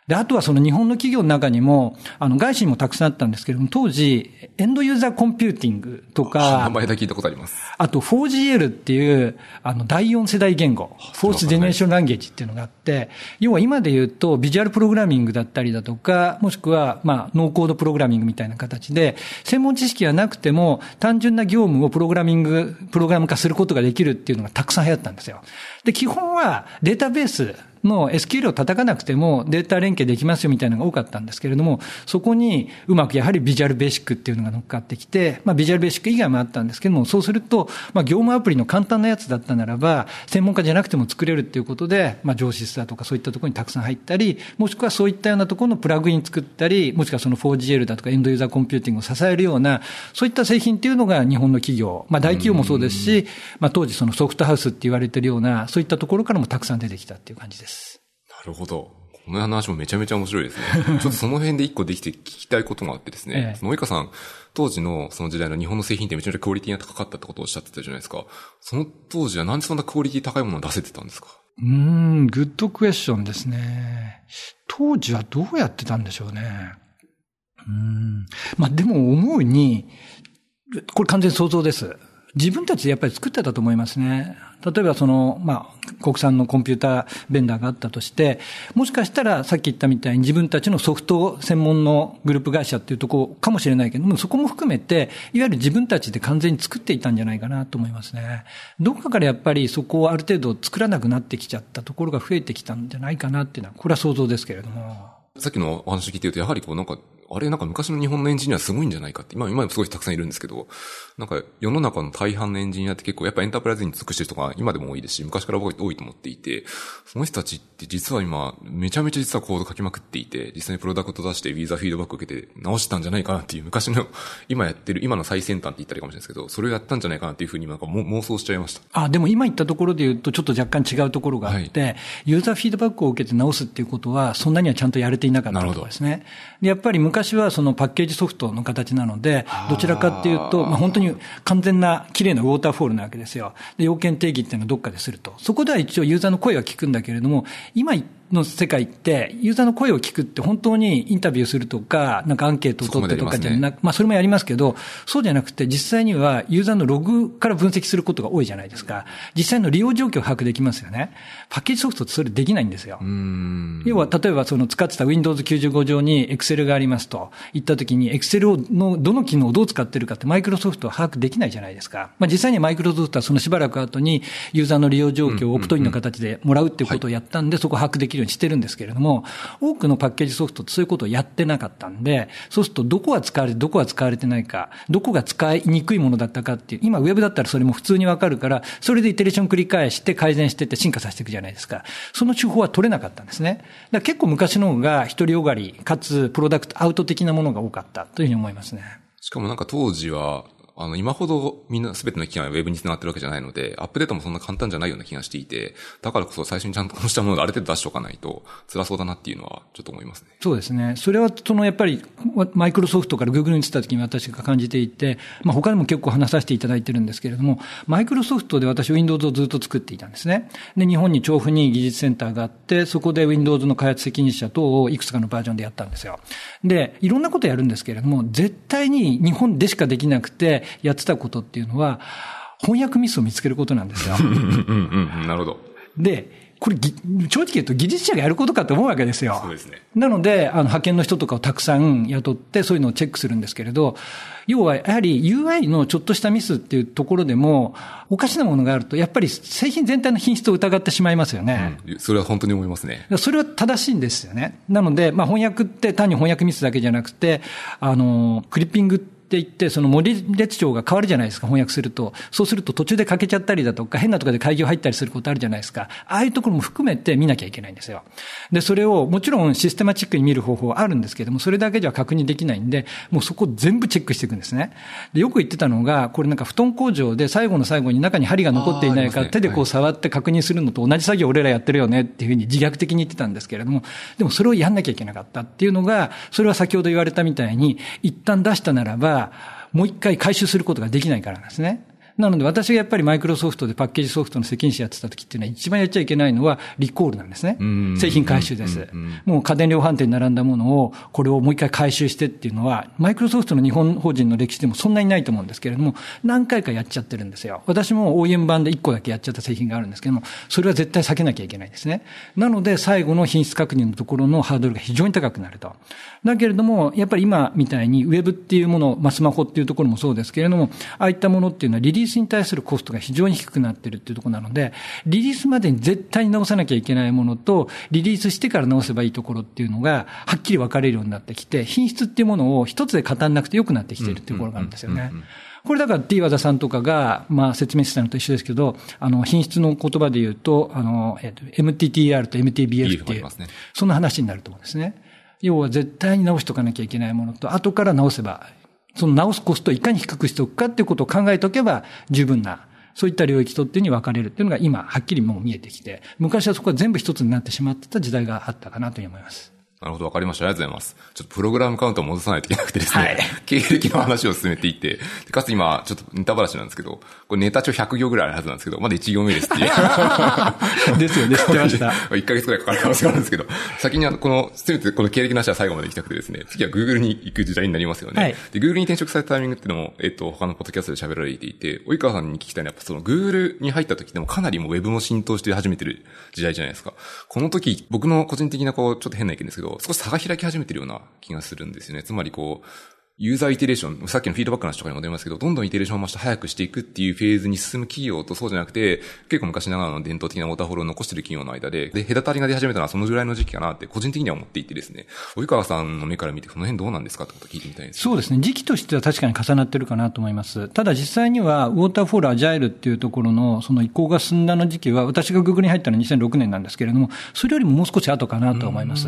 で、あとはその日本の企業の中にも、あの、外資にもたくさんあったんですけれども、当時、エンドユーザーコンピューティングとか、名前だけ聞いたことあります。あと 4GL っていう、あの、第4世代言語、 Fourth Generation Language っていうのがあって、要は今で言うと、ビジュアルプログラミングだったりだとか、もしくは、まあ、ノーコードプログラミングみたいな形で、専門知識がなくても、単純な業務をプログラミング、プログラム化することができるっていうのがたくさん流行ったんですよ。で、基本はデータベース、の SQL を叩かなくてもデータ連携できますよみたいなのが多かったんですけれども、そこにうまくやはりビジュアルベーシックっていうのが乗っかってきて、まあビジュアルベーシック以外もあったんですけども、そうすると、まあ業務アプリの簡単なやつだったならば、専門家じゃなくても作れるっていうことで、まあ上司だとかそういったところにたくさん入ったり、もしくはそういったようなところのプラグイン作ったり、もしくはその 4GL だとかエンドユーザーコンピューティングを支えるような、そういった製品っていうのが日本の企業、まあ大企業もそうですし、まあ当時そのソフトハウスって言われてるような、そういったところからもたくさん出てきたっていう感じです。なるほど。この話もめちゃめちゃ面白いですね。ちょっとその辺で一個できて聞きたいことがあってですね。ええ、その及川さん、当時のその時代の日本の製品ってめちゃめちゃクオリティが高かったってことをおっしゃってたじゃないですか。その当時はなんでそんなクオリティ高いものを出せてたんですか？うん、グッドクエスチョンですね。当時はどうやってたんでしょうね。うん。まあでも思うに、これ完全想像です。自分たちでやっぱり作ってたと思いますね。例えばその、まあ、国産のコンピューターベンダーがあったとして、もしかしたらさっき言ったみたいに自分たちのソフト専門のグループ会社っていうとこかもしれないけども、そこも含めて、いわゆる自分たちで完全に作っていたんじゃないかなと思いますね。どっかからやっぱりそこをある程度作らなくなってきちゃったところが増えてきたんじゃないかなっていうのは、これは想像ですけれども。さっきのお話聞いてると、やはりこうなんかあれなんか昔の日本のエンジニアすごいんじゃないかって、今、今もすごいたくさんいるんですけど、なんか世の中の大半のエンジニアって結構やっぱエンタープライズに尽くしてる人が今でも多いですし、昔から僕多いと思っていて、その人たちって実は今、めちゃめちゃ実はコード書きまくっていて、実際にプロダクト出してウィーザーフィードバック受けて直したんじゃないかなっていう昔の、今やってる、今の最先端って言ったらいいかもしれないですけど、それをやったんじゃないかなっていうふうになんか妄想しちゃいました。あ、でも今言ったところで言うとちょっと若干違うところがあって、はい、ユーザーフィードバックを受けて直すっていうことは、そんなにはちゃんとやれていなかったところですね。で、やっぱり昔はそのパッケージソフトの形なので、どちらかっていうと、まあ、本当に完全な綺麗なウォーターフォールなわけですよ。で、要件定義っていうのはどっかですると。そこでは一応ユーザーの声は聞くんだけれども、今言の世界って、ユーザーの声を聞くって本当にインタビューするとか、なんかアンケートを取ってとかじゃなく、まあそれもやりますけど、そうじゃなくて実際にはユーザーのログから分析することが多いじゃないですか。実際の利用状況を把握できますよね。パッケージソフトってそれできないんですよ。要は例えばその使ってた Windows 95上に Excel がありますと言ったときに Excel のどの機能をどう使ってるかってマイクロソフトは把握できないじゃないですか。まあ実際にはマイクロソフトはそのしばらく後にユーザーの利用状況をオプトインの形でもらうっていうことをやったんで、そこ把握でききるようにしてるんですけれども、多くのパッケージソフトってそういうことをやってなかったんで、そうするとどこが使われて、どこが使われてないか、どこが使いにくいものだったかっていう、今ウェブだったらそれも普通にわかるから、それでイテレーション繰り返して改善してって進化させていくじゃないですか。その手法は取れなかったんですね。だ結構昔の方が独りよがり、かつプロダクトアウト的なものが多かったというふうに思いますね。しかもなんか当時は、あの、今ほどみんな全ての機器がウェブに繋がってるわけじゃないので、アップデートもそんな簡単じゃないような気がしていて、だからこそ最初にちゃんとこうしたものをある程度出しておかないと辛そうだなっていうのはちょっと思いますね。そうですね。それはそのやっぱりマイクロソフトからグーグルに移った時に私が感じていて、まあ他でも結構話させていただいてるんですけれども、マイクロソフトで私 Windows をずっと作っていたんですね。で、日本に調布に技術センターがあって、そこで Windows の開発責任者等をいくつかのバージョンでやったんですよ。で、いろんなことやるんですけれども、絶対に日本でしかできなくてやってたことっていうのは、翻訳ミスを見つけることなんですよ。うんうんうん、なるほど。で、これ、正直言うと技術者がやることかと思うわけですよ。そうですね。なので、あの、派遣の人とかをたくさん雇って、そういうのをチェックするんですけれど、要は、やはり UI のちょっとしたミスっていうところでも、おかしなものがあると、やっぱり製品全体の品質を疑ってしまいますよね。うん、それは本当に思いますね。それは正しいんですよね。なので、まあ、翻訳って単に翻訳ミスだけじゃなくて、あの、クリッピングってって言って、その森列長が変わるじゃないですか、翻訳すると。そうすると途中で欠けちゃったりだとか、変なところで会議を入ったりすることあるじゃないですか。ああいうところも含めて見なきゃいけないんですよ。で、それをもちろんシステマチックに見る方法はあるんですけども、それだけじゃ確認できないんで、もうそこ全部チェックしていくんですね。で、よく言ってたのが、これなんか布団工場で最後の最後に中に針が残っていないか、手でこう触って確認するのと同じ作業を俺らやってるよねっていうふうに自虐的に言ってたんですけれども、でもそれをやんなきゃいけなかったっていうのが、それは先ほど言われたみたいに、一旦出したならば、もう一回回収することができないからなんですね。なので私がやっぱりマイクロソフトでパッケージソフトの責任者やってた時っていうのは一番やっちゃいけないのはリコールなんですね。製品回収です。もう家電量販店に並んだものをこれをもう一回回収してっていうのはマイクロソフトの日本法人の歴史でもそんなにないと思うんですけれども何回かやっちゃってるんですよ。私も OEM 版で1個だけやっちゃった製品があるんですけどもそれは絶対避けなきゃいけないですね。なので最後の品質確認のところのハードルが非常に高くなると。だけれどもやっぱり今みたいにウェブっていうもの、まあ、スマホっていうところもそうですけれどもああいったものっていうのはリリースに対するコストトが非常に低くなってるっていうところなので、リリースまでに絶対に直さなきゃいけないものと、リリースしてから直せばいいところっていうのが、はっきり分かれるようになってきて、品質っていうものを一つで語んなくて良くなってきてるっていうところがあるんですよね。これだから T 和田さんとかが、まあ説明してたのと一緒ですけど、あの、品質の言葉で言うと、あの、えっ、と、MTTR と MTBF っていう、そんな話になると思うんですね。要は絶対に直しとかなきゃいけないものと、後から直せば、その直すコストをいかに低くしておくかっていうことを考えておけば十分なそういった領域とっていうに分かれるっていうのが今、はっきりもう見えてきて、昔はそこは全部一つになってしまってた時代があったかなと思います。なるほど、わかりました。ありがとうございます。ちょっとプログラムカウントを戻さないといけなくてですね、はい、経歴の話を進めていって、かつ今、ちょっとネタ話なんですけど、これネタ帳100行ぐらいあるはずなんですけど、まだ1行目ですっていう。ですよね、知ってました。1ヶ月くらいかかる可能性があるんですけど、先にこの、せめてこの経歴の話は最後まで行きたくてですね、次は Google に行く時代になりますよね。はい、で、Google に転職されたタイミングっていうのも、えっと、他のポッドキャストで喋られていて、及川さんに聞きたいのは、やっぱその Google に入った時でもかなりもう Web も浸透して始めてる時代じゃないですか。この時、僕の個人的なこう、ちょっと変な意見ですけど、少し差が開き始めてるような気がするんですよね。つまりこう、ユーザーイテレーション、さっきのフィードバックの話とかに戻りますけど、どんどんイテレーションを増して早くしていくっていうフェーズに進む企業とそうじゃなくて、結構昔ながらの伝統的なウォーターフォールを残している企業の間で、で、隔たりが出始めたのはそのぐらいの時期かなって個人的には思っていてですね、及川さんの目から見てその辺どうなんですかってことを聞いてみたいです、そうですね。時期としては確かに重なってるかなと思います。ただ実際には、ウォーターフォールアジャイルっていうところのその移行が進んだの時期は、私がグーグルに入ったのは2006年なんですけれども、それよりももう少し後かなと思います。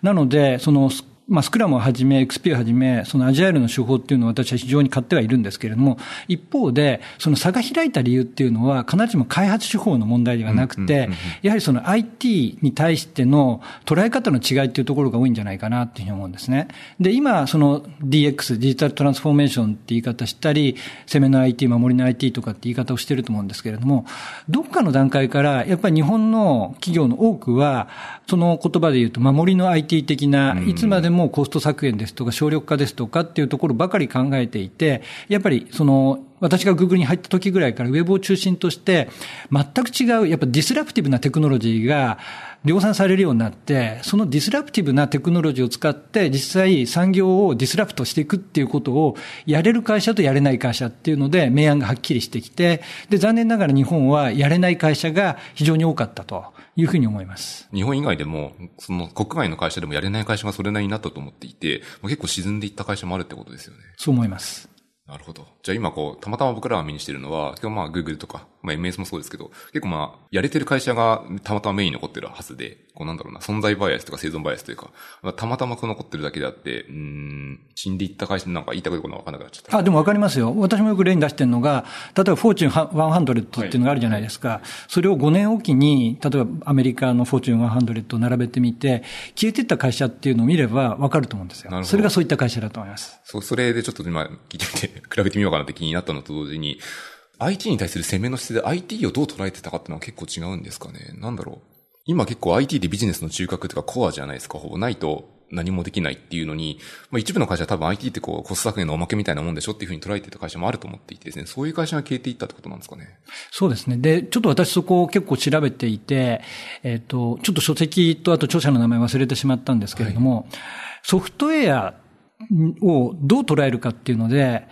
なので、その、まあ、スクラムをはじめ、XP をはじめ、そのアジャイルの手法っていうのは私は非常に買ってはいるんですけれども、一方で、その差が開いた理由っていうのは、必ずしも開発手法の問題ではなくて、やはりその IT に対しての捉え方の違いっていうところが多いんじゃないかなっていうふうに思うんですね。で、今、その DX、デジタルトランスフォーメーションって言い方したり、攻めの IT、守りの IT とかって言い方をしてると思うんですけれども、どっかの段階から、やっぱり日本の企業の多くは、その言葉で言うと、守りの IT 的な、いつまでももコスト削減ですとか、省力化ですとかっていうところばかり考えていて、やっぱりその、私が Google に入った時ぐらいからウェブを中心として、全く違う、やっぱ disruptive なテクノロジーが量産されるようになって、その disruptive なテクノロジーを使って、実際産業を disrupt していくっていうことを、やれる会社とやれない会社っていうので、明暗がはっきりしてきて、で、残念ながら日本はやれない会社が非常に多かったと。いうふうに思います。日本以外でも、その国外の会社でもやれない会社がそれなりにあったと思っていて、結構沈んでいった会社もあるってことですよね。そう思います。なるほど。じゃあ今こう、たまたま僕らが目にしてるのは、今日まあ Google とか、まあ MS もそうですけど、結構まあ、やれてる会社がたまたまメインに残ってるはずで、こうなんだろうな、存在バイアスとか生存バイアスというか、まあ、たまたまこう残ってるだけであって、うん、死んでいった会社なんか言いたくことがわかんなくなっちゃった。あ、でもわかりますよ。私もよく例に出してるのが、例えばフォーチュン100っていうのがあるじゃないですか。はい、それを5年おきに、例えばアメリカのフォーチュン100を並べてみて、消えていった会社っていうのを見ればわかると思うんですよ。それがそういった会社だと思います。そう、それでちょっと今聞いてみて、比べてみようかなって気になったのと同時に、IT に対する攻めの姿勢で IT をどう捉えてたかっていうのは結構違うんですかね。なんだろう。今結構 IT でビジネスの中核とかコアじゃないですか。ほぼないと何もできないっていうのに、まあ一部の会社は多分 IT ってこうコスト削減のおまけみたいなもんでしょっていうふうに捉えてた会社もあると思っていてですね、そういう会社が消えていったってことなんですかね。そうですね。で、ちょっと私そこを結構調べていて、えっ、ー、と、ちょっと書籍とあと著者の名前忘れてしまったんですけれども、はい、ソフトウェアをどう捉えるかっていうので、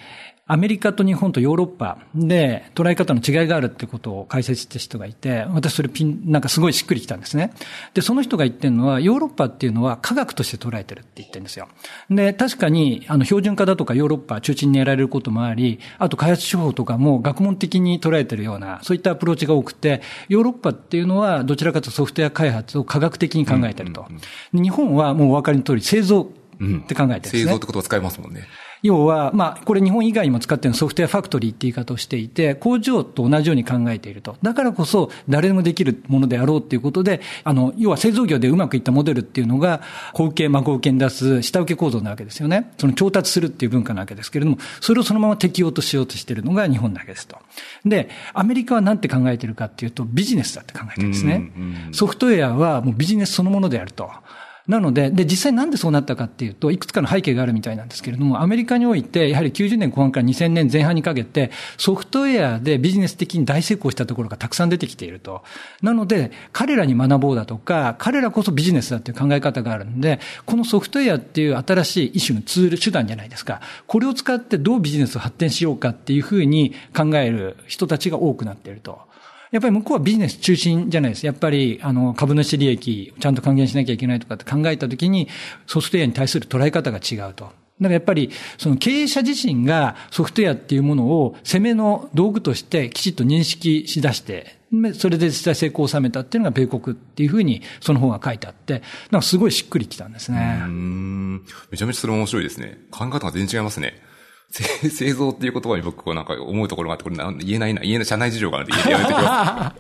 アメリカと日本とヨーロッパで捉え方の違いがあるってことを解説した人がいて、私それピン、なんかすごいしっくりきたんですね。で、その人が言ってるのは、ヨーロッパっていうのは科学として捉えてるって言ってるんですよ。で、確かに、あの、標準化だとかヨーロッパ中心にやられることもあり、あと開発手法とかも学問的に捉えてるような、そういったアプローチが多くて、ヨーロッパっていうのはどちらかとソフトウェア開発を科学的に考えてると。日本はもうお分かりの通り製造って考えてるんですね。製造って言葉使いますもんね。要は、まあ、これ日本以外にも使っているソフトウェアファクトリーって言い方をしていて、工場と同じように考えていると。だからこそ、誰でもできるものであろうっていうことで、あの、要は製造業でうまくいったモデルっていうのが、後受け、孫受けに出す下請け構造なわけですよね。その調達するっていう文化なわけですけれども、それをそのまま適用としようとしているのが日本だけですと。で、アメリカは何て考えてるかっていうと、ビジネスだって考えてるんですね。ソフトウェアはもうビジネスそのものであると。なので、で、実際なんでそうなったかっていうと、いくつかの背景があるみたいなんですけれども、アメリカにおいて、やはり90年後半から2000年前半にかけて、ソフトウェアでビジネス的に大成功したところがたくさん出てきていると。なので、彼らに学ぼうだとか、彼らこそビジネスだっていう考え方があるんで、このソフトウェアっていう新しい一種のツール、手段じゃないですか。これを使ってどうビジネスを発展しようかっていうふうに考える人たちが多くなっていると。やっぱり向こうはビジネス中心じゃないです。やっぱり、あの、株主利益ちゃんと還元しなきゃいけないとかって考えたときに、ソフトウェアに対する捉え方が違うと。だからやっぱり、その経営者自身がソフトウェアっていうものを攻めの道具としてきちっと認識しだして、それで実際成功を収めたっていうのが米国っていうふうにその本が書いてあって、なんかすごいしっくりきたんですね。うん。めちゃめちゃそれ面白いですね。考え方が全然違いますね。製造っていう言葉に僕こうなんか思うところがあって、これ言えないな、言えない、社内事情があるんでやめてきま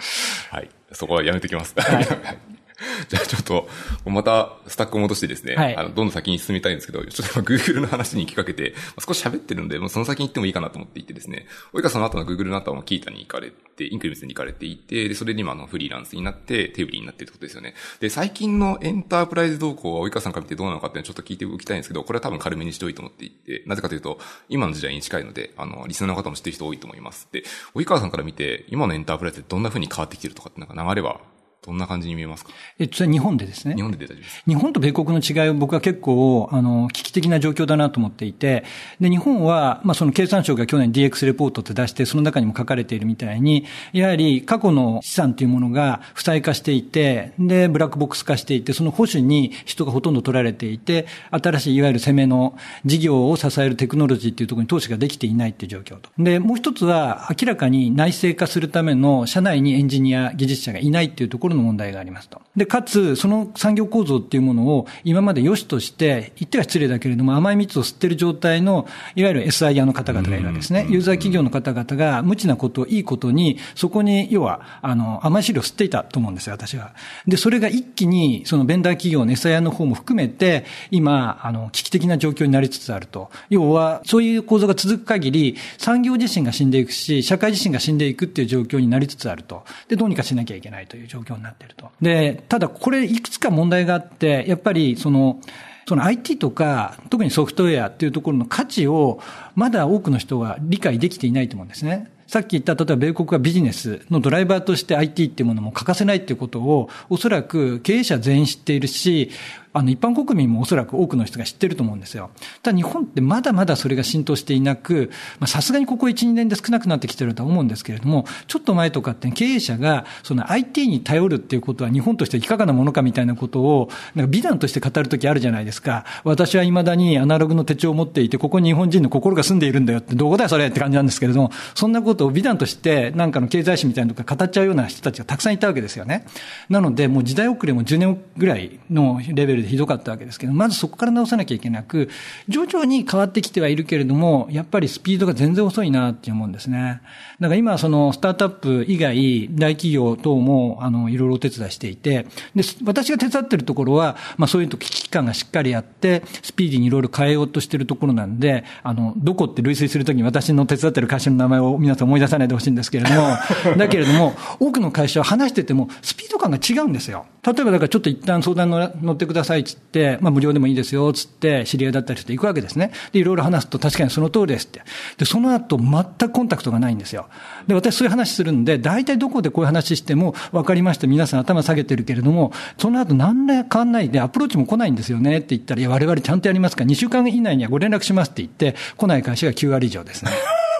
す。はい。そこはやめてきます。はい じゃあちょっと、またスタックを戻してですね、はい、あの、どんどん先に進みたいんですけど、ちょっと Google の話に行きかけて、少し喋ってるんで、もうその先に行ってもいいかなと思っていてですね、及川さんの後の Google の後はキータに行かれて、インクリムスに行かれていて、で、それで今あのフリーランスになって、テーブルになってってことですよね。で、最近のエンタープライズ動向は及川さんから見てどうなのかっていうのをちょっと聞いておきたいんですけど、これは多分軽めにしておいて思っていて、なぜかというと、今の時代に近いので、あの、リスナーの方も知ってる人多いと思います。で、及川さんから見て、今のエンタープライズってどんな風に変わってきてるとかってなんか流れはどんな感じに見えますか？えそれは日本でですね？日本で大丈夫です。日本と米国の違いを僕は結構、あの、危機的な状況だなと思っていて、で、日本は、まあ、その経産省が去年 DX レポートって出して、その中にも書かれているみたいに、やはり過去の資産というものが負債化していて、で、ブラックボックス化していて、その保守に人がほとんど取られていて、新しいいわゆる攻めの事業を支えるテクノロジーっていうところに投資ができていないっていう状況と。で、もう一つは、明らかに内製化するための社内にエンジニア、技術者がいないっていうところの問題があります。と。で、かつ、その産業構造っていうものを今まで良しとして、言っては失礼だけれども、甘い蜜を吸ってる状態の、いわゆる SIR の方々がいるわけですね。ユーザー企業の方々が無知なことをいいことに、そこに、要は、あの、甘い汁を吸っていたと思うんですよ、私は。で、それが一気に、そのベンダー企業の SIR の方も含めて、今、あの、危機的な状況になりつつあると。要は、そういう構造が続く限り、産業自身が死んでいくし、社会自身が死んでいくっていう状況になりつつあると。で、どうにかしなきゃいけないという状況になっていると。で、ただこれいくつか問題があって、やっぱりその、その IT とか、特にソフトウェアっていうところの価値を、まだ多くの人が理解できていないと思うんですね。さっき言った、例えば米国がビジネスのドライバーとして IT っていうものも欠かせないっていうことを、おそらく経営者全員知っているし、あの、一般国民もおそらく多くの人が知ってると思うんですよ。ただ日本ってまだまだそれが浸透していなく、まあさすがにここ1、2年で少なくなってきてるとは思うんですけれども、ちょっと前とかって経営者が、その IT に頼るっていうことは日本としていかがなものかみたいなことを、なんか美談として語るときあるじゃないですか。私は未だにアナログの手帳を持っていて、ここに日本人の心が住んでいるんだよって、どこだよそれって感じなんですけれども、そんなことを美談として、なんかの経済誌みたいなのとか語っちゃうような人たちがたくさんいたわけですよね。なので、もう時代遅れも10年ぐらいのレベルでひどかったわけですけど、まずそこから直さなきゃいけなく、徐々に変わってきてはいるけれども、やっぱりスピードが全然遅いなって思うんですね。だから今、そのスタートアップ以外、大企業等も、あの、いろいろお手伝いしていて、で、私が手伝ってるところは、まあそういうと危機感がしっかりあって、スピーディーにいろいろ変えようとしてるところなんで、あの、どこって類推するときに私の手伝ってる会社の名前を皆さん思い出さないでほしいんですけれども、だけれども、多くの会社は話してても、スピード感が違うんですよ。例えばだからちょっと一旦相談乗ってくださいっつって、まあ無料でもいいですよっつって、知り合いだったりして行くわけですね。で、いろいろ話すと確かにその通りですって。で、その後全くコンタクトがないんですよ。で、私そういう話するんで、大体どこでこういう話しても分かりました。皆さん頭下げてるけれども、その後何ら変わんないでアプローチも来ないんですよねって言ったら、いや、我々ちゃんとやりますから、2週間以内にはご連絡しますって言って、来ない会社が9割以上ですね。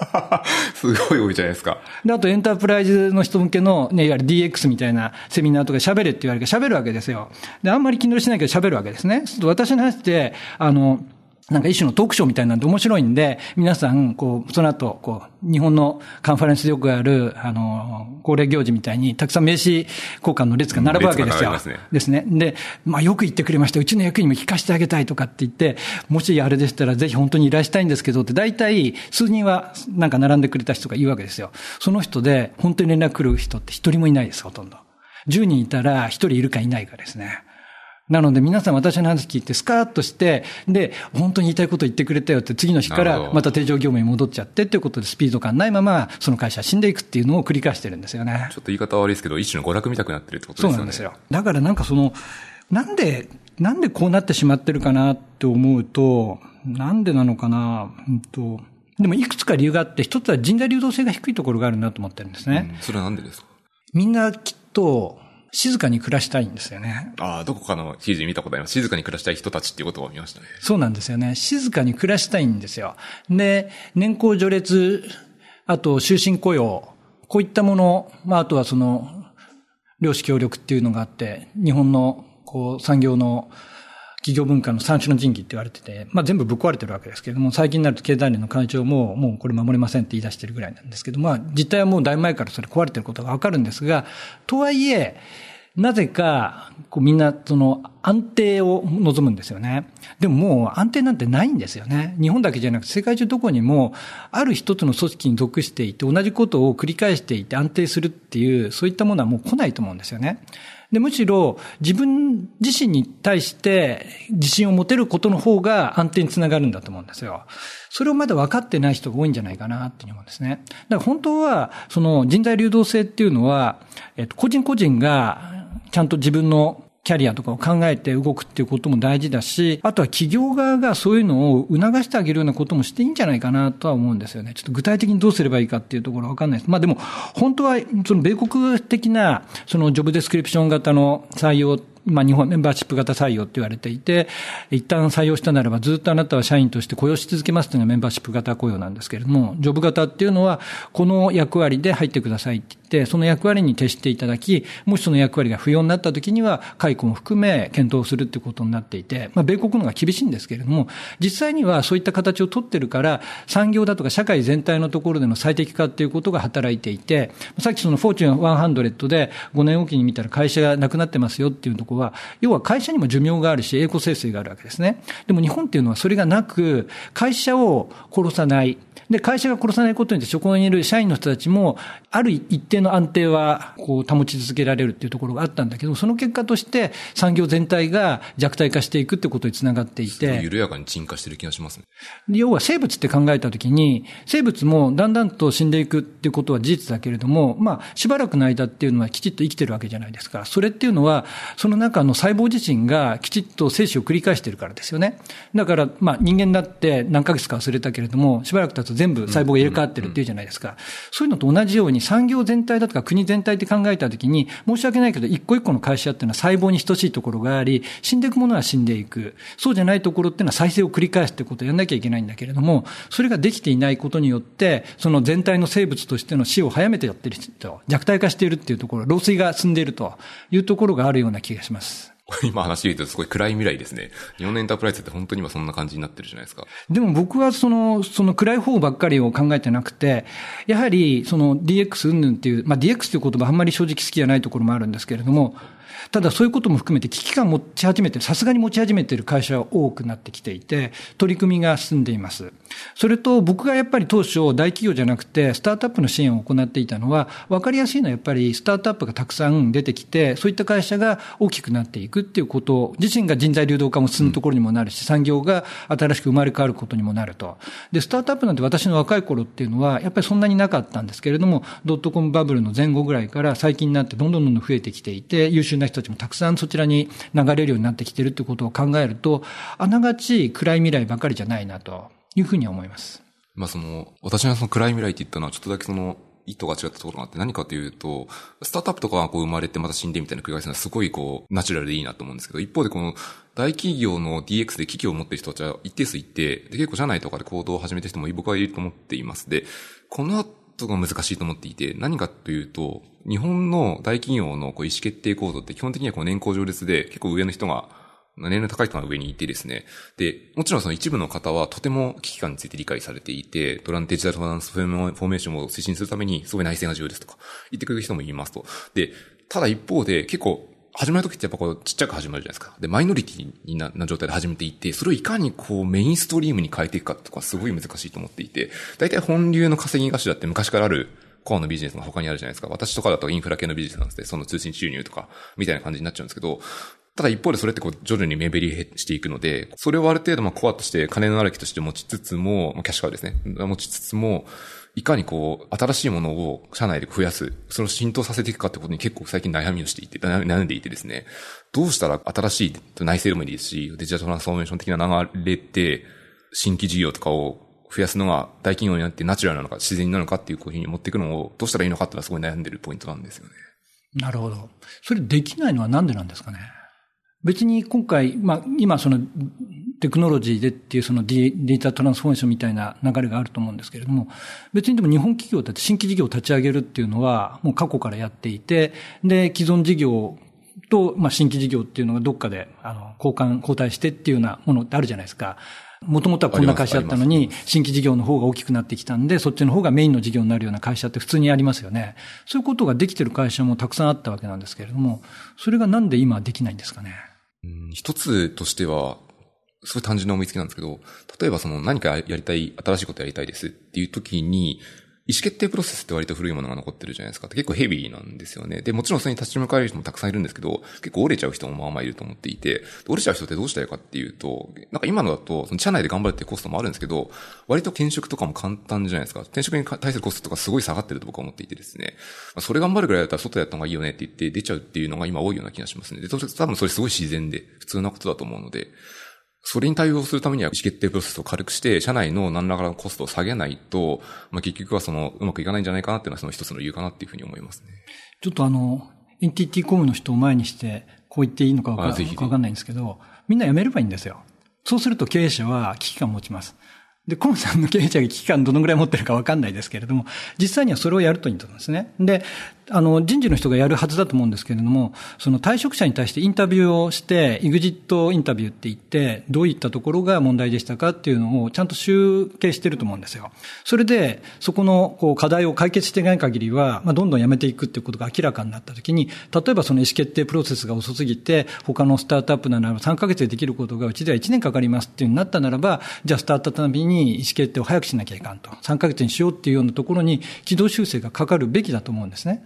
すごい多いじゃないですか。で、あとエンタープライズの人向けの、ね、いわゆる DX みたいなセミナーとか喋れって言われるから喋るわけですよ。で、あんまり気乗りしないけど喋るわけですね。私の話って、あの、なんか一種のトークショーみたいなんで面白いんで、皆さん、こう、その後、こう、日本のカンファレンスでよくある、あの、恒例行事みたいに、たくさん名刺交換の列が並ぶわけですよ。すね。ですね。で、まあよく言ってくれました。うちの役員も聞かせてあげたいとかって言って、もしあれでしたらぜひ本当に依頼したいんですけどって、大体数人はなんか並んでくれた人がいるわけですよ。その人で本当に連絡来る人って一人もいないです、ほとんど。10人いたら一人いるかいないかですね。なので皆さん私の話聞いてスカーッとして、で、本当に言いたいこと言ってくれたよって次の日からまた定常業務に戻っちゃってっていうことでスピード感ないままその会社死んでいくっていうのを繰り返してるんですよね。ちょっと言い方悪いですけど、一種の娯楽見たくなってるってことですよね。そうなんですよ。だからなんかその、なんで、なんでこうなってしまってるかなって思うと、なんでなのかな、うんと、でもいくつか理由があって、一つは人材流動性が低いところがあるなと思ってるんですね。うん、それはなんでですか？みんなきっと、静かに暮らしたいんですよね。ああ、どこかの記事見たことあります。静かに暮らしたい人たちっていうことを見ましたね。そうなんですよね。静かに暮らしたいんですよ。で、年功序列、あと終身雇用、こういったもの、まあ、あとはその、量子協力っていうのがあって、日本の、こう、産業の、企業文化の三種の神器って言われてて、まあ全部ぶっ壊れてるわけですけれども、最近になると経済連の会長も、もうこれ守れませんって言い出してるぐらいなんですけど、まあ実態はもうだいぶ前からそれ壊れてることがわかるんですが、とはいえ、なぜか、こうみんなその安定を望むんですよね。でももう安定なんてないんですよね。日本だけじゃなくて世界中どこにもある一つの組織に属していて同じことを繰り返していて安定するっていうそういったものはもう来ないと思うんですよね。で、むしろ自分自身に対して自信を持てることの方が安定につながるんだと思うんですよ。それをまだ分かってない人が多いんじゃないかなって思うんですね。だから本当は、その人材流動性っていうのは、えっと、個人個人がちゃんと自分のキャリアとかを考えて動くっていうことも大事だし、あとは企業側がそういうのを促してあげるようなこともしていいんじゃないかなとは思うんですよね。ちょっと具体的にどうすればいいかっていうところはわかんないです。まあでも、本当は、その米国的な、そのジョブデスクリプション型の採用ってまあ日本メンバーシップ型採用って言われていて、一旦採用したならばずっとあなたは社員として雇用し続けますというのがメンバーシップ型雇用なんですけれども、ジョブ型っていうのは、この役割で入ってくださいって言って、その役割に徹していただき、もしその役割が不要になった時には、解雇も含め検討するってことになっていて、まあ米国の方が厳しいんですけれども、実際にはそういった形をとってるから、産業だとか社会全体のところでの最適化っていうことが働いていて、さっきそのフォーチュン100で5年おきに見たら会社がなくなってますよっていうところは、要は会社にも寿命があるし、栄光生成があるわけですね。でも日本っていうのはそれがなく、会社を殺さない。で、会社が殺さないことによって、そこにいる社員の人たちも、ある一定の安定は、こう、保ち続けられるっていうところがあったんだけど、その結果として、産業全体が弱体化していくってことにつながっていて。緩やかに沈下してる気がしますね。要は生物って考えたときに、生物もだんだんと死んでいくっていうことは事実だけれども、まあ、しばらくの間っていうのはきちっと生きてるわけじゃないですか。それっていうのは、その中の細胞自身がきちっと精子を繰り返しているからですよね。だから、まあ人間だって何ヶ月か忘れたけれども、しばらく経つと全部細胞が入れ替わってるっていうじゃないですか。そういうのと同じように産業全体だとか国全体って考えたときに、申し訳ないけど、一個一個の会社っていうのは細胞に等しいところがあり、死んでいくものは死んでいく。そうじゃないところっていうのは再生を繰り返すってことをやんなきゃいけないんだけれども、それができていないことによって、その全体の生物としての死を早めてやってる人、弱体化しているっていうところ、老衰が進んでいるというところがあるような気がします。今話で言うとすごい暗い未来ですね。日本のエンタープライズって本当に今そんな感じになってるじゃないですか。でも僕はその、その暗い方ばっかりを考えてなくて、やはりその DX 云々っていう、まあ DX という言葉あんまり正直好きじゃないところもあるんですけれども、ただそういうことも含めて危機感持ち始めてさすがに持ち始めている会社は多くなってきていて、取り組みが進んでいます。それと僕がやっぱり当初大企業じゃなくてスタートアップの支援を行っていたのは、分かりやすいのはやっぱりスタートアップがたくさん出てきて、そういった会社が大きくなっていくっていうこと自身が人材流動化も進むところにもなるし、産業が新しく生まれ変わることにもなると。で、スタートアップなんて私の若い頃っていうのは、やっぱりそんなになかったんですけれども、ドットコムバブルの前後ぐらいから最近になってどんどんどんどん増えてきていて、優秀な人たちもたくさんそちらに流れるようになってきてるということを考えると、あながち暗い未来ばかりじゃないなというふうに思います。まあその、私がその暗い未来って言ったのはちょっとだけその、意図が違ったところがあって何かというと、スタートアップとかがこう生まれてまた死んでみたいな繰り返すのはすごいこう、ナチュラルでいいなと思うんですけど、一方でこの大企業の DX で危機を持っている人たちは一定数いて、で結構社内とかで行動を始めてる人も僕はいると思っています。で、この後が難しいと思っていて、何かというと、日本の大企業のこう意思決定行動って基本的にはこう年功序列で結構上の人が年齢の高い人が上にいてですね。で、もちろんその一部の方はとても危機感について理解されていて、ドランデジタルトランスフォーメーションを推進するためにすごい内政が重要ですとか言ってくれる人もいますと。で、ただ一方で結構始まる時ってやっぱこうちっちゃく始まるじゃないですか。で、マイノリティなな状態で始めていって、それをいかにこうメインストリームに変えていくかとかすごい難しいと思っていて、大体本流の稼ぎ頭って昔からあるコアのビジネスが他にあるじゃないですか。私とかだとインフラ系のビジネスなんですで、その通信収入とか、みたいな感じになっちゃうんですけど、ただ一方でそれってこう徐々に目減りしていくので、それをある程度まあコアとして金のある木として持ちつつも、キャッシュカードですね。持ちつつも、いかにこう、新しいものを社内で増やす、それを浸透させていくかってことに結構最近悩みをしていて、悩んでいてですね、どうしたら新しい内政でもいいですし、デジタルトランスフォーメーション的な流れって、新規事業とかを増やすのが大企業になってナチュラルなのか自然なのかっていうふうに持っていくのをどうしたらいいのかっていうのはすごい悩んでるポイントなんですよね。なるほど。それできないのはなんでなんですかね?別に今回、まあ、今そのテクノロジーでっていうそのデータトランスフォーメーションみたいな流れがあると思うんですけれども、別にでも日本企業だって新規事業を立ち上げるっていうのはもう過去からやっていて、で、既存事業と、まあ、新規事業っていうのがどっかで、あの、交換、交代してっていうようなものってあるじゃないですか。もともとはこんな会社だったのに、新規事業の方が大きくなってきたんで、そっちの方がメインの事業になるような会社って普通にありますよね。そういうことができてる会社もたくさんあったわけなんですけれども、それがなんで今できないんですかね。一つとしては、すごい単純な思いつきなんですけど、例えばその何かやりたい、新しいことやりたいですっていう時に、意思決定プロセスって割と古いものが残ってるじゃないですか。結構ヘビーなんですよね。で、もちろんそれに立ち向かえる人もたくさんいるんですけど、結構折れちゃう人もまあまあいると思っていて、折れちゃう人ってどうしたいかっていうと、なんか今のだと、その社内で頑張るっていうコストもあるんですけど、割と転職とかも簡単じゃないですか。転職に対するコストとかすごい下がってると僕は思っていてですね。それ頑張るぐらいだったら外やった方がいいよねって言って出ちゃうっていうのが今多いような気がしますね。で、多分それすごい自然で普通なことだと思うので、それに対応するためには意思決定プロセスを軽くして、社内の何らかのコストを下げないと、まあ、結局はその、うまくいかないんじゃないかなっていうのはその一つの理由かなっていうふうに思いますね。ちょっとあの、NTT コムの人を前にして、こう言っていいのかわかんないんですけど、みんな辞めればいいんですよ。そうすると経営者は危機感を持ちます。で、コムさんの経営者が危機感どのぐらい持ってるかわかんないですけれども、実際にはそれをやるといいと思うんですね。で、あの、人事の人がやるはずだと思うんですけれども、その退職者に対してインタビューをして、イグジットインタビューって言って、どういったところが問題でしたかっていうのをちゃんと集計してると思うんですよ。それで、そこのこう課題を解決していない限りは、まあ、どんどんやめていくっていうことが明らかになったときに、例えばその意思決定プロセスが遅すぎて、他のスタートアップなら3ヶ月でできることがうちでは1年かかりますっていうになったならば、じゃあスタートアップのためにに意思決定を早くしなきゃいかんと。3ヶ月にしようっていうようなところに軌道修正がかかるべきだと思うんですね。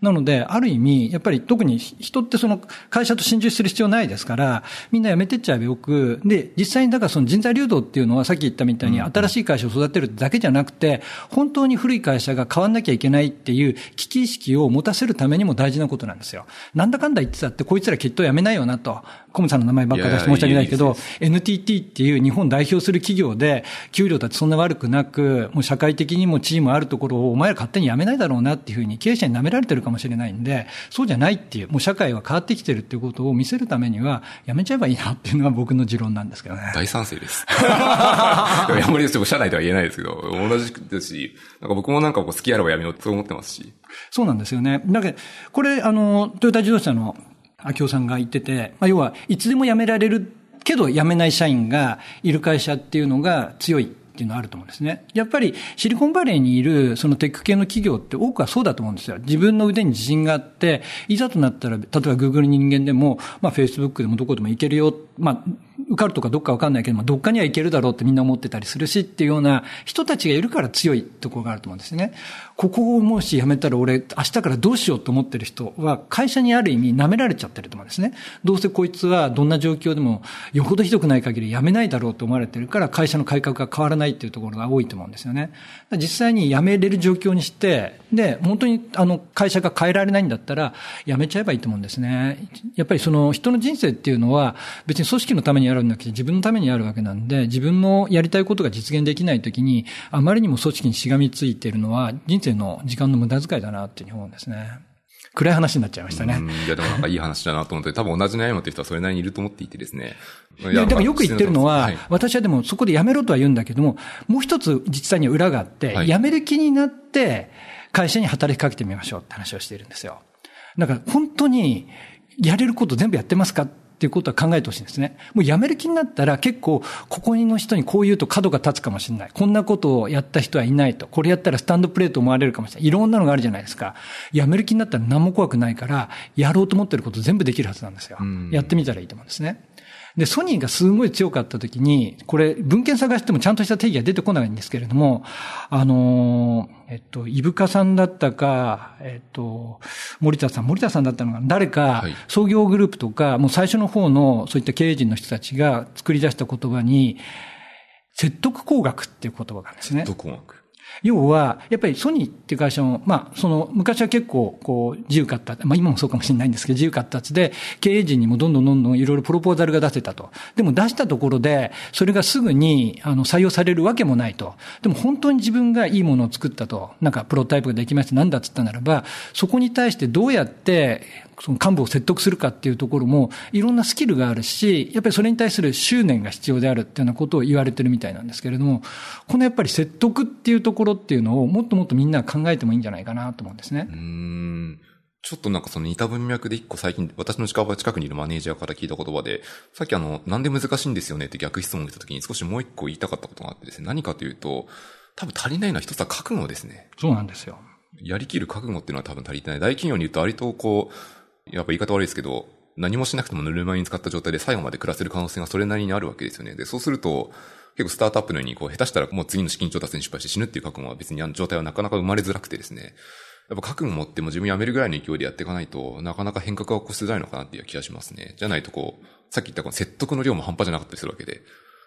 なので、ある意味、やっぱり特に人ってその会社と心中する必要ないですから、みんな辞めてっちゃえばよく、で、実際にだからその人材流動っていうのはさっき言ったみたいに新しい会社を育てるだけじゃなくて、本当に古い会社が変わんなきゃいけないっていう危機意識を持たせるためにも大事なことなんですよ。なんだかんだ言ってたって、こいつらきっと辞めないよなと。コムさんの名前ばっかり出して申し訳ないけど、NTT っていう日本代表する企業で、給料だってそんな悪くなく、もう社会的にも地位もあるところをお前ら勝手に辞めないだろうなっていうふうに経営者に舐められてるかもしれないんで、そうじゃないっていう、もう社会は変わってきてるっていうことを見せるためには、辞めちゃえばいいなっていうのが僕の持論なんですけどね。大賛成です。あまり社内では言えないですけど、同じですし、なんか僕もなんかこう好きあれば辞めようって思ってますし。そうなんですよね。だけど、これ、あの、トヨタ自動車の秋夫さんが言ってて、まあ、要は、いつでも辞められるけど辞めない社員がいる会社っていうのが強いっていうのはあると思うんですね。やっぱりシリコンバレーにいるそのテック系の企業って多くはそうだと思うんですよ。自分の腕に自信があって、いざとなったら、例えば Google 人間でも、まあ Facebook でもどこでも行けるよ。まあ受かるとかどっかわかんないけど、まあ、どっかにはいけるだろうってみんな思ってたりするしっていうような人たちがいるから強いところがあると思うんですね。ここをもし辞めたら俺明日からどうしようと思ってる人は会社にある意味舐められちゃってると思うんですね。どうせこいつはどんな状況でもよほどひどくない限り辞めないだろうと思われてるから会社の改革が変わらないっていうところが多いと思うんですよね。実際に辞めれる状況にして、で、本当にあの会社が変えられないんだったら辞めちゃえばいいと思うんですね。やっぱりその人の人生っていうのは別に組織のためにやるんだけど自分のためにあるわけなんで、自分のやりたいことが実現できないときに、あまりにも組織にしがみついているのは、人生の時間の無駄遣いだなっていうふうに思うんですね。暗い話になっちゃいましたね。いや、でもなんかいい話だなと思って、多分同じ悩みって人はそれなりにいると思っていてですね。いや、でもよく言ってるのは、はい、私はでもそこでやめろとは言うんだけども、もう一つ実際に裏があって、はい、辞める気になって、会社に働きかけてみましょうって話をしているんですよ。だから本当に、やれること全部やってますかっていうことは考えてほしいんですね。もう辞める気になったら結構、ここの人にこう言うと角が立つかもしれない。こんなことをやった人はいないと。これやったらスタンドプレート思われるかもしれない。いろんなのがあるじゃないですか。辞める気になったら何も怖くないから、やろうと思ってること全部できるはずなんですよ。やってみたらいいと思うんですね。で、ソニーがすごい強かった時に、これ文献探してもちゃんとした定義が出てこないんですけれども、あの、えっと、イブカさんだったか、えっと、森田さん、森田さんだったのか誰か、創業グループとか、もう最初の方のそういった経営陣の人たちが作り出した言葉に、説得工学っていう言葉があるんですね。説得工学。要は、やっぱりソニーっていう会社も、まあ、その、昔は結構、こう、自由かった、まあ今もそうかもしれないんですけど、自由かったつで、経営陣にもどんどんどんどんいろいろプロポーザルが出せたと。でも出したところで、それがすぐに、あの、採用されるわけもないと。でも本当に自分がいいものを作ったと。なんか、プロタイプができました、なんだっつったならば、そこに対してどうやって、その幹部を説得するかっていうところも、いろんなスキルがあるし、やっぱりそれに対する執念が必要であるっていうようなことを言われてるみたいなんですけれども、このやっぱり説得っていうところっていうのをもっともっとみんな考えてもいいんじゃないかなと思うんですね。うんちょっとなんかその似た文脈で一個最近、私の近場近くにいるマネージャーから聞いた言葉で、さっきあの、なんで難しいんですよねって逆質問をした時に少しもう一個言いたかったことがあってですね、何かというと、多分足りないのは一つは覚悟ですね。そうなんですよ。やりきる覚悟っていうのは多分足りてない。大企業に言うと割とこう、やっぱ言い方悪いですけど、何もしなくてもぬるま湯に使った状態で最後まで暮らせる可能性がそれなりにあるわけですよね。で、そうすると、結構スタートアップのように、こう、下手したらもう次の資金調達に失敗して死ぬっていう覚悟は別にあの状態はなかなか生まれづらくてですね。やっぱ覚悟持っても自分辞めるぐらいの勢いでやっていかないとなかなか変革が起こしづらいのかなっていう気がしますね。じゃないとこう、さっき言ったこの説得の量も半端じゃなかったりするわけで。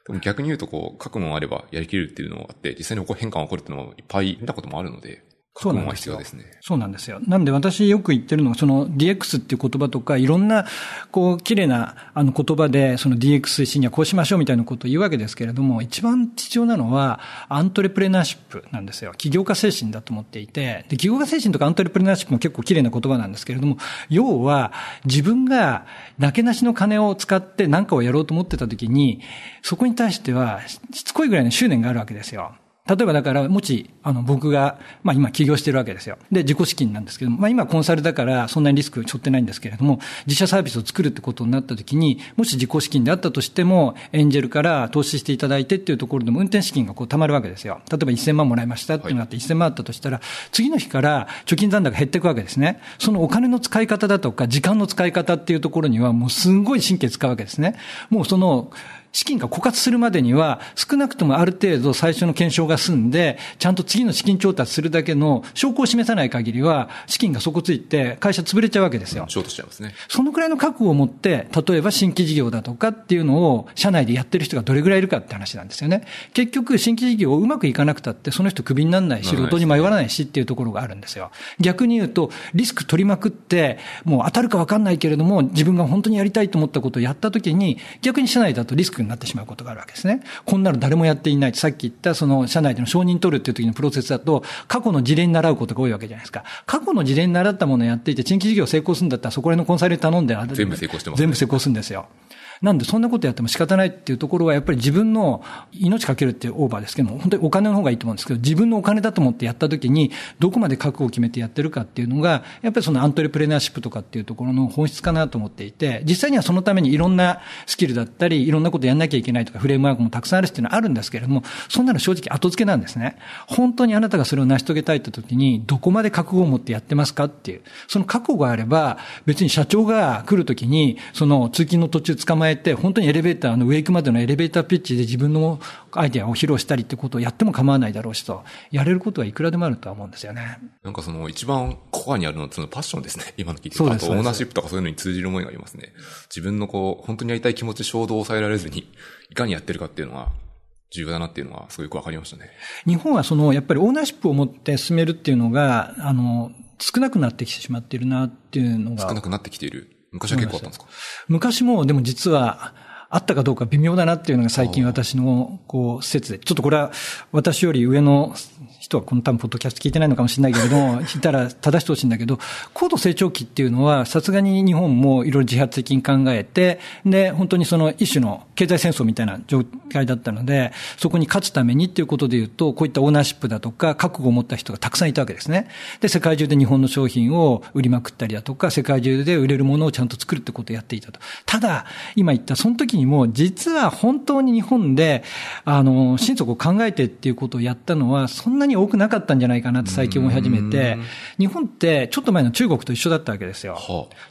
でも逆に言うとこう、覚悟があればやりきるっていうのがあって、実際にこう変化が起こるっていうのもいっぱい見たこともあるので、そうなんですよ。ですね。そうなんですよ。なんで私よく言ってるのが、その DX っていう言葉とか、いろんな、こう、綺麗なあの言葉で、その DX 推進にはこうしましょうみたいなことを言うわけですけれども、一番必要なのは、アントレプレナーシップなんですよ。起業家精神だと思っていて、で、起業家精神とかアントレプレナーシップも結構綺麗な言葉なんですけれども、要は、自分が、なけなしの金を使って何かをやろうと思ってた時に、そこに対しては、しつこいぐらいの執念があるわけですよ。例えばだから、もし、あの、僕が、まあ今起業してるわけですよ。で、自己資金なんですけども、まあ今コンサルだからそんなにリスク背負ってないんですけれども、自社サービスを作るってことになった時に、もし自己資金であったとしても、エンジェルから投資していただいてっていうところでも運転資金がこう貯まるわけですよ。例えば1000万もらいましたっていうのがあって1000万あったとしたら、次の日から貯金残高減っていくわけですね。そのお金の使い方だとか、時間の使い方っていうところにはもうすんごい神経使うわけですね。もうその、資金が枯渇するまでには、少なくともある程度最初の検証が済んで、ちゃんと次の資金調達するだけの証拠を示さない限りは、資金が底ついて、会社潰れちゃうわけですよ。ショートしちゃいますね。そのくらいの覚悟を持って、例えば新規事業だとかっていうのを、社内でやってる人がどれぐらいいるかって話なんですよね。結局、新規事業をうまくいかなくたって、その人クビにならないし、路頭に迷わないしっていうところがあるんですよ。逆に言うと、リスク取りまくって、もう当たるか分かんないけれども、自分が本当にやりたいと思ったことをやったときに、逆に社内だとリスクになってしまうことがあるわけですね。こんなの誰もやっていない。さっき言ったその社内での承認取るっていう時のプロセスだと、過去の事例に習うことが多いわけじゃないですか。過去の事例に習ったものをやっていて、新規事業成功するんだったら、そこらのコンサル頼んで、全部成功してます、ね、全部成功するんですよ。なんでそんなことやっても仕方ないっていうところはやっぱり自分の命かけるってオーバーですけども、本当にお金の方がいいと思うんですけど、自分のお金だと思ってやった時に、どこまで覚悟を決めてやってるかっていうのが、やっぱりそのアントレプレナーシップとかっていうところの本質かなと思っていて、実際にはそのためにいろんなスキルだったり、いろんなことやんなきゃいけないとか、フレームワークもたくさんあるっていうのはあるんですけれども、そんなの正直後付けなんですね。本当にあなたがそれを成し遂げたいって時に、どこまで覚悟を持ってやってますかっていう。その覚悟があれば、別に社長が来るときに、その通勤の途中捕まえて、本当にエレベベーターの上行くまでのエレベーターピッチで自分のアイデアを披露したりってことをやっても構わないだろうしと、やれることはいくらでもあるとは思うんですよね。なんかその一番コアにあるのはそのパッションですね。今の聞いてそうです。あとオーナーシップとかそういうのに通じる思いがありますね。自分のこう、本当にやりたい気持ち、衝動を抑えられずに、いかにやってるかっていうのは、重要だなっていうのはすごくわかりましたね。日本はその、やっぱりオーナーシップを持って進めるっていうのが、あの、少なくなってきてしまっているなっていうのが。少なくなってきている。昔は結構あったんですか？昔も、でも実は、あったかどうか微妙だなっていうのが最近私の、こう、説で。ちょっとこれは私より上の人はこの多分ポッドキャスト聞いてないのかもしれないけれども、聞いたら正してほしいんだけど、高度成長期っていうのは、さすがに日本もいろいろ自発的に考えて、で、本当にその一種の経済戦争みたいな状態だったので、そこに勝つためにっていうことで言うと、こういったオーナーシップだとか、覚悟を持った人がたくさんいたわけですね。で、世界中で日本の商品を売りまくったりだとか、世界中で売れるものをちゃんと作るってことをやっていたと。ただ、今言ったその時にも、実は本当に日本で、あの、心底を考えてっていうことをやったのは、そんなに多くなかったんじゃないかなって最近思い始めて、日本ってちょっと前の中国と一緒だったわけですよ。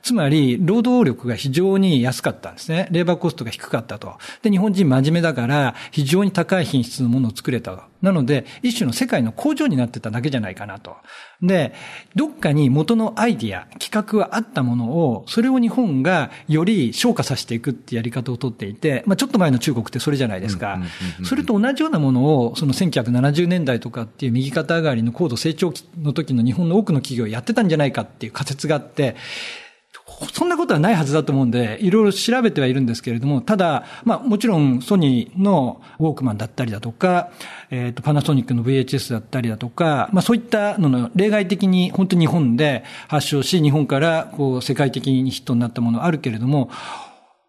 つまり、労働力が非常に安かったんですね。レーバーコストが低かったと。で、日本人真面目だから、非常に高い品質のものを作れたと。なので、一種の世界の工場になってただけじゃないかなと。で、どっかに元のアイディア、企画はあったものを、それを日本がより昇華させていくってやり方をとっていて、まあちょっと前の中国ってそれじゃないですか。それと同じようなものを、その1970年代とかっていう右肩上がりの高度成長期の時の日本の多くの企業やってたんじゃないかっていう仮説があって、そんなことはないはずだと思うんで、いろいろ調べてはいるんですけれども、ただ、まあもちろんソニーのウォークマンだったりだとか、えっ、ー、と、パナソニックの VHS だったりだとか、まあそういったのの例外的に本当に日本で発祥し、日本からこう世界的にヒットになったものあるけれども、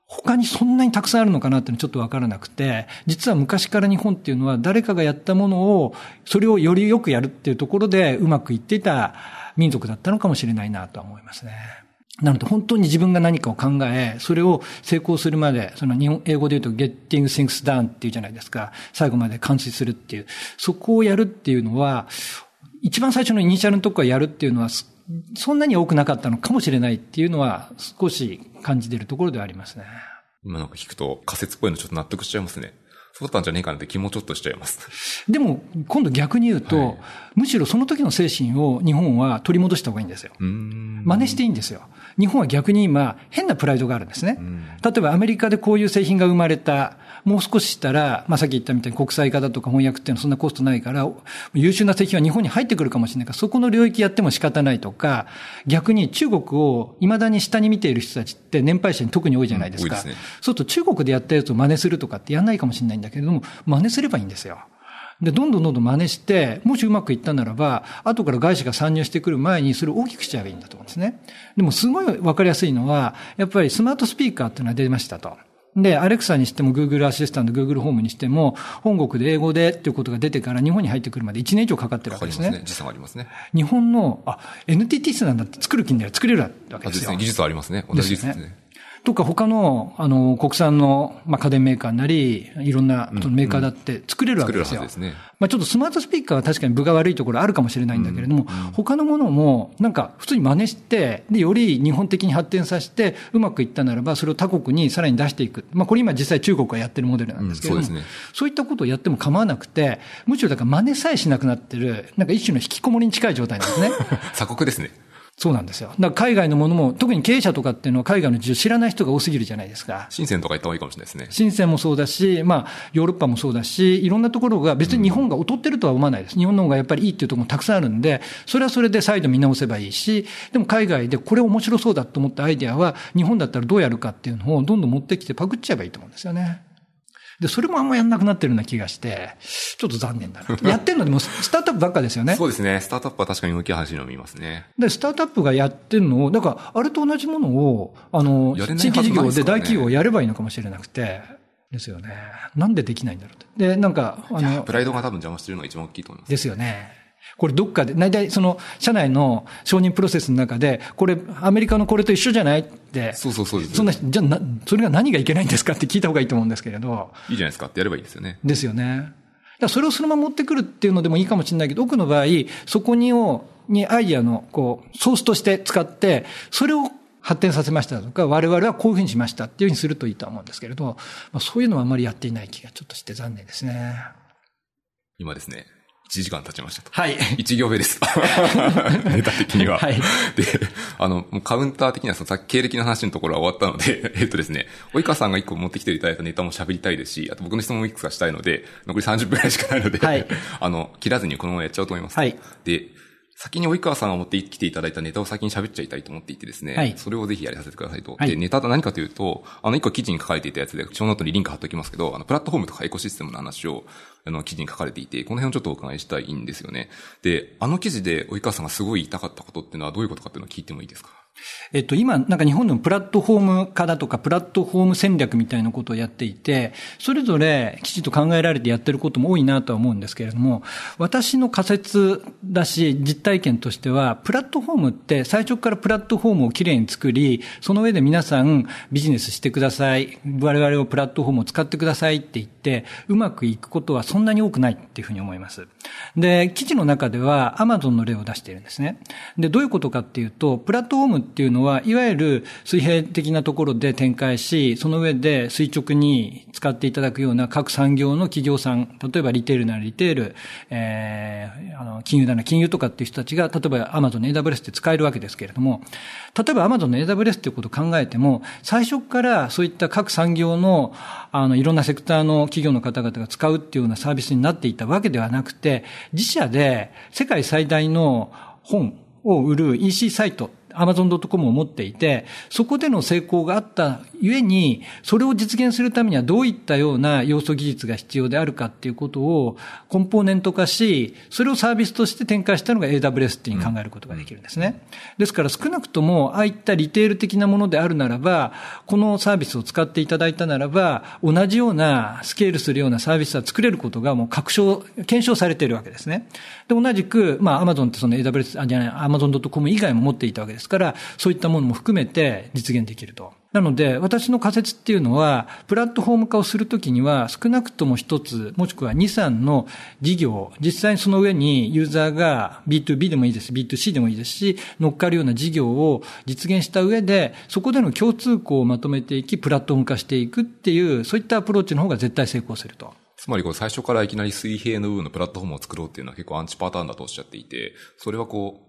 他にそんなにたくさんあるのかなってのちょっとわからなくて、実は昔から日本っていうのは誰かがやったものを、それをよりよくやるっていうところでうまくいっていた民族だったのかもしれないなとは思いますね。なので本当に自分が何かを考え、それを成功するまで、その日本、英語で言うと getting things done っていうじゃないですか。最後まで完遂するっていう。そこをやるっていうのは、一番最初のイニシャルのとこからやるっていうのは、そんなに多くなかったのかもしれないっていうのは少し感じているところではありますね。今なんか聞くと仮説っぽいのちょっと納得しちゃいますね。そうだったんじゃねえかなって気もちょっとしちゃいます。でも、今度逆に言うと、はい、むしろその時の精神を日本は取り戻した方がいいんですよ。真似していいんですよ。日本は逆に今、変なプライドがあるんですね。例えばアメリカでこういう製品が生まれた。もう少ししたら、まあ、さっき言ったみたいに国際化だとか翻訳っていうのはそんなコストないから、優秀な製品は日本に入ってくるかもしれないから、そこの領域やっても仕方ないとか、逆に中国を未だに下に見ている人たちって年配者に特に多いじゃないですか。うん、すね、そうすると中国でやったやつを真似するとかってやんないかもしれないんだけれども、真似すればいいんですよ。で、どんどんどんどん真似して、もしうまくいったならば、後から外資が参入してくる前にそれを大きくしちゃえばいいんだと思うんですね。でもすごいわかりやすいのは、やっぱりスマートスピーカーっていうのは出ましたと。で、アレクサにしても Google アシスタント、Google ホームにしても、本国で英語でっていうことが出てから日本に入ってくるまで1年以上かかってるわけですね。かかりますね。時差ありますね。日本の、あ、NTT スなんだって作る気になら作れるわけですよ。ね。技術ありますね。同じ技術ですね。とか他の、あの、国産の、まあ、家電メーカーなり、いろんなメーカーだって作れるわけですよ。作れるはずですね。まあ、ちょっとスマートスピーカーは確かに分が悪いところあるかもしれないんだけれども、他のものも、なんか普通に真似して、で、より日本的に発展させて、うまくいったならば、それを他国にさらに出していく。まあ、これ今実際中国がやってるモデルなんですけれども、うんそうねそういったことをやっても構わなくて、むしろだから真似さえしなくなってる、なんか一種の引きこもりに近い状態なんですね。鎖国ですね。そうなんですよ。だから海外のものも、特に経営者とかっていうのは海外の事情知らない人が多すぎるじゃないですか。深センとか行った方がいいかもしれないですね。深センもそうだし、まあ、ヨーロッパもそうだし、いろんなところが別に日本が劣ってるとは思わないです。日本の方がやっぱりいいっていうところもたくさんあるんで、それはそれで再度見直せばいいし、でも海外でこれ面白そうだと思ったアイデアは、日本だったらどうやるかっていうのをどんどん持ってきてパクっちゃえばいいと思うんですよね。で、それもあんまやんなくなってるような気がして、ちょっと残念だな。やってるのでもスタートアップばっかですよね。そうですね。スタートアップは確かに動き始めるのを見ますね。で、スタートアップがやってるのを、だから、あれと同じものを、あの、やれない新規事業で大企業をやればいいのかもしれなくて、ですよね。なんでできないんだろうって。で、なんか、あのプ、ライドが多分邪魔してるのが一番大きいと思います。ですよね。これどっかで、大体その、社内の承認プロセスの中で、これ、アメリカのこれと一緒じゃない？って、そうそうそうです。そんな、じゃあな、それが何がいけないんですかって聞いた方がいいと思うんですけれど、いいじゃないですかってやればいいですよね。ですよね。だそれをそのまま持ってくるっていうのでもいいかもしれないけど、多くの場合、そこにを、にアイディアの、こう、ソースとして使って、それを発展させましたとか、我々はこういうふうにしましたっていうふうにするといいと思うんですけれど、まあ、そういうのはあまりやっていない気がちょっとして残念ですね。今ですね、1時間経ちましたと。はい。1行目です。ネタ的には。はいで、あの、カウンター的にはそのさっき経歴の話のところは終わったので、えっとですね、及川さんが1個持ってきていただいたネタも喋りたいですし、あと僕の質問もいくつかしたいので、残り30分くらいしかないので、はい あの、切らずにこのままやっちゃおうと思います。はいで、先に及川さんが持ってきていただいたネタを先に喋っちゃいたいと思っていてですね、はいそれをぜひやりさせてくださいと。はいで、ネタは何かというと、あの、一個記事に書かれていたやつで、ショーノートにリンク貼っておきますけど、あの、プラットフォームとかエコシステムの話を、あの、記事に書かれていて、この辺をちょっとお伺いしたいんですよね。で、あの記事で及川さんがすごい言いたかったことっていうのはどういうことかっていうのを聞いてもいいですか？えっと、今、なんか日本でもプラットフォーム化だとか、プラットフォーム戦略みたいなことをやっていて、それぞれきちっと考えられてやってることも多いなとは思うんですけれども、私の仮説だし、実体験としては、プラットフォームって最初からプラットフォームをきれいに作り、その上で皆さんビジネスしてください、我々をプラットフォームを使ってくださいって言って、うまくいくことはそんなに多くないっていうふうに思います。で、記事の中では Amazon の例を出しているんですね。で、どういうことかっていうと、プラットフォームっていうのは、いわゆる水平的なところで展開し、その上で垂直に使っていただくような各産業の企業さん、例えばリテールならリテール、えー、あの、金融なら金融とかっていう人たちが、例えば Amazon の AWS って使えるわけですけれども、例えば Amazon の AWS っていうことを考えても、最初からそういった各産業の、あの、いろんなセクターの企業の方々が使うっていうようなサービスになっていたわけではなくて、自社で世界最大の本を売る EC サイト、アマゾン .com を持っていて、そこでの成功があったゆえに、それを実現するためにはどういったような要素技術が必要であるかっていうことをコンポーネント化し、それをサービスとして展開したのが AWS っていうに考えることができるんですね。ですから少なくとも、ああいったリテール的なものであるならば、このサービスを使っていただいたならば、同じようなスケールするようなサービスは作れることがもう確証、検証されているわけですね。で、同じく、まあ、Amazon ってその AWS、あ、じゃない、Amazon.com 以外も持っていたわけですから、そういったものも含めて実現できると。なので、私の仮説っていうのは、プラットフォーム化をするときには、少なくとも一つ、もしくは二、三の事業、実際にその上にユーザーが B2B でもいいです、B2C でもいいですし、乗っかるような事業を実現した上で、そこでの共通項をまとめていき、プラットフォーム化していくっていう、そういったアプローチの方が絶対成功すると。つまりこう最初からいきなり水平の部分のプラットフォームを作ろうっていうのは結構アンチパターンだとおっしゃっていて、それはこう、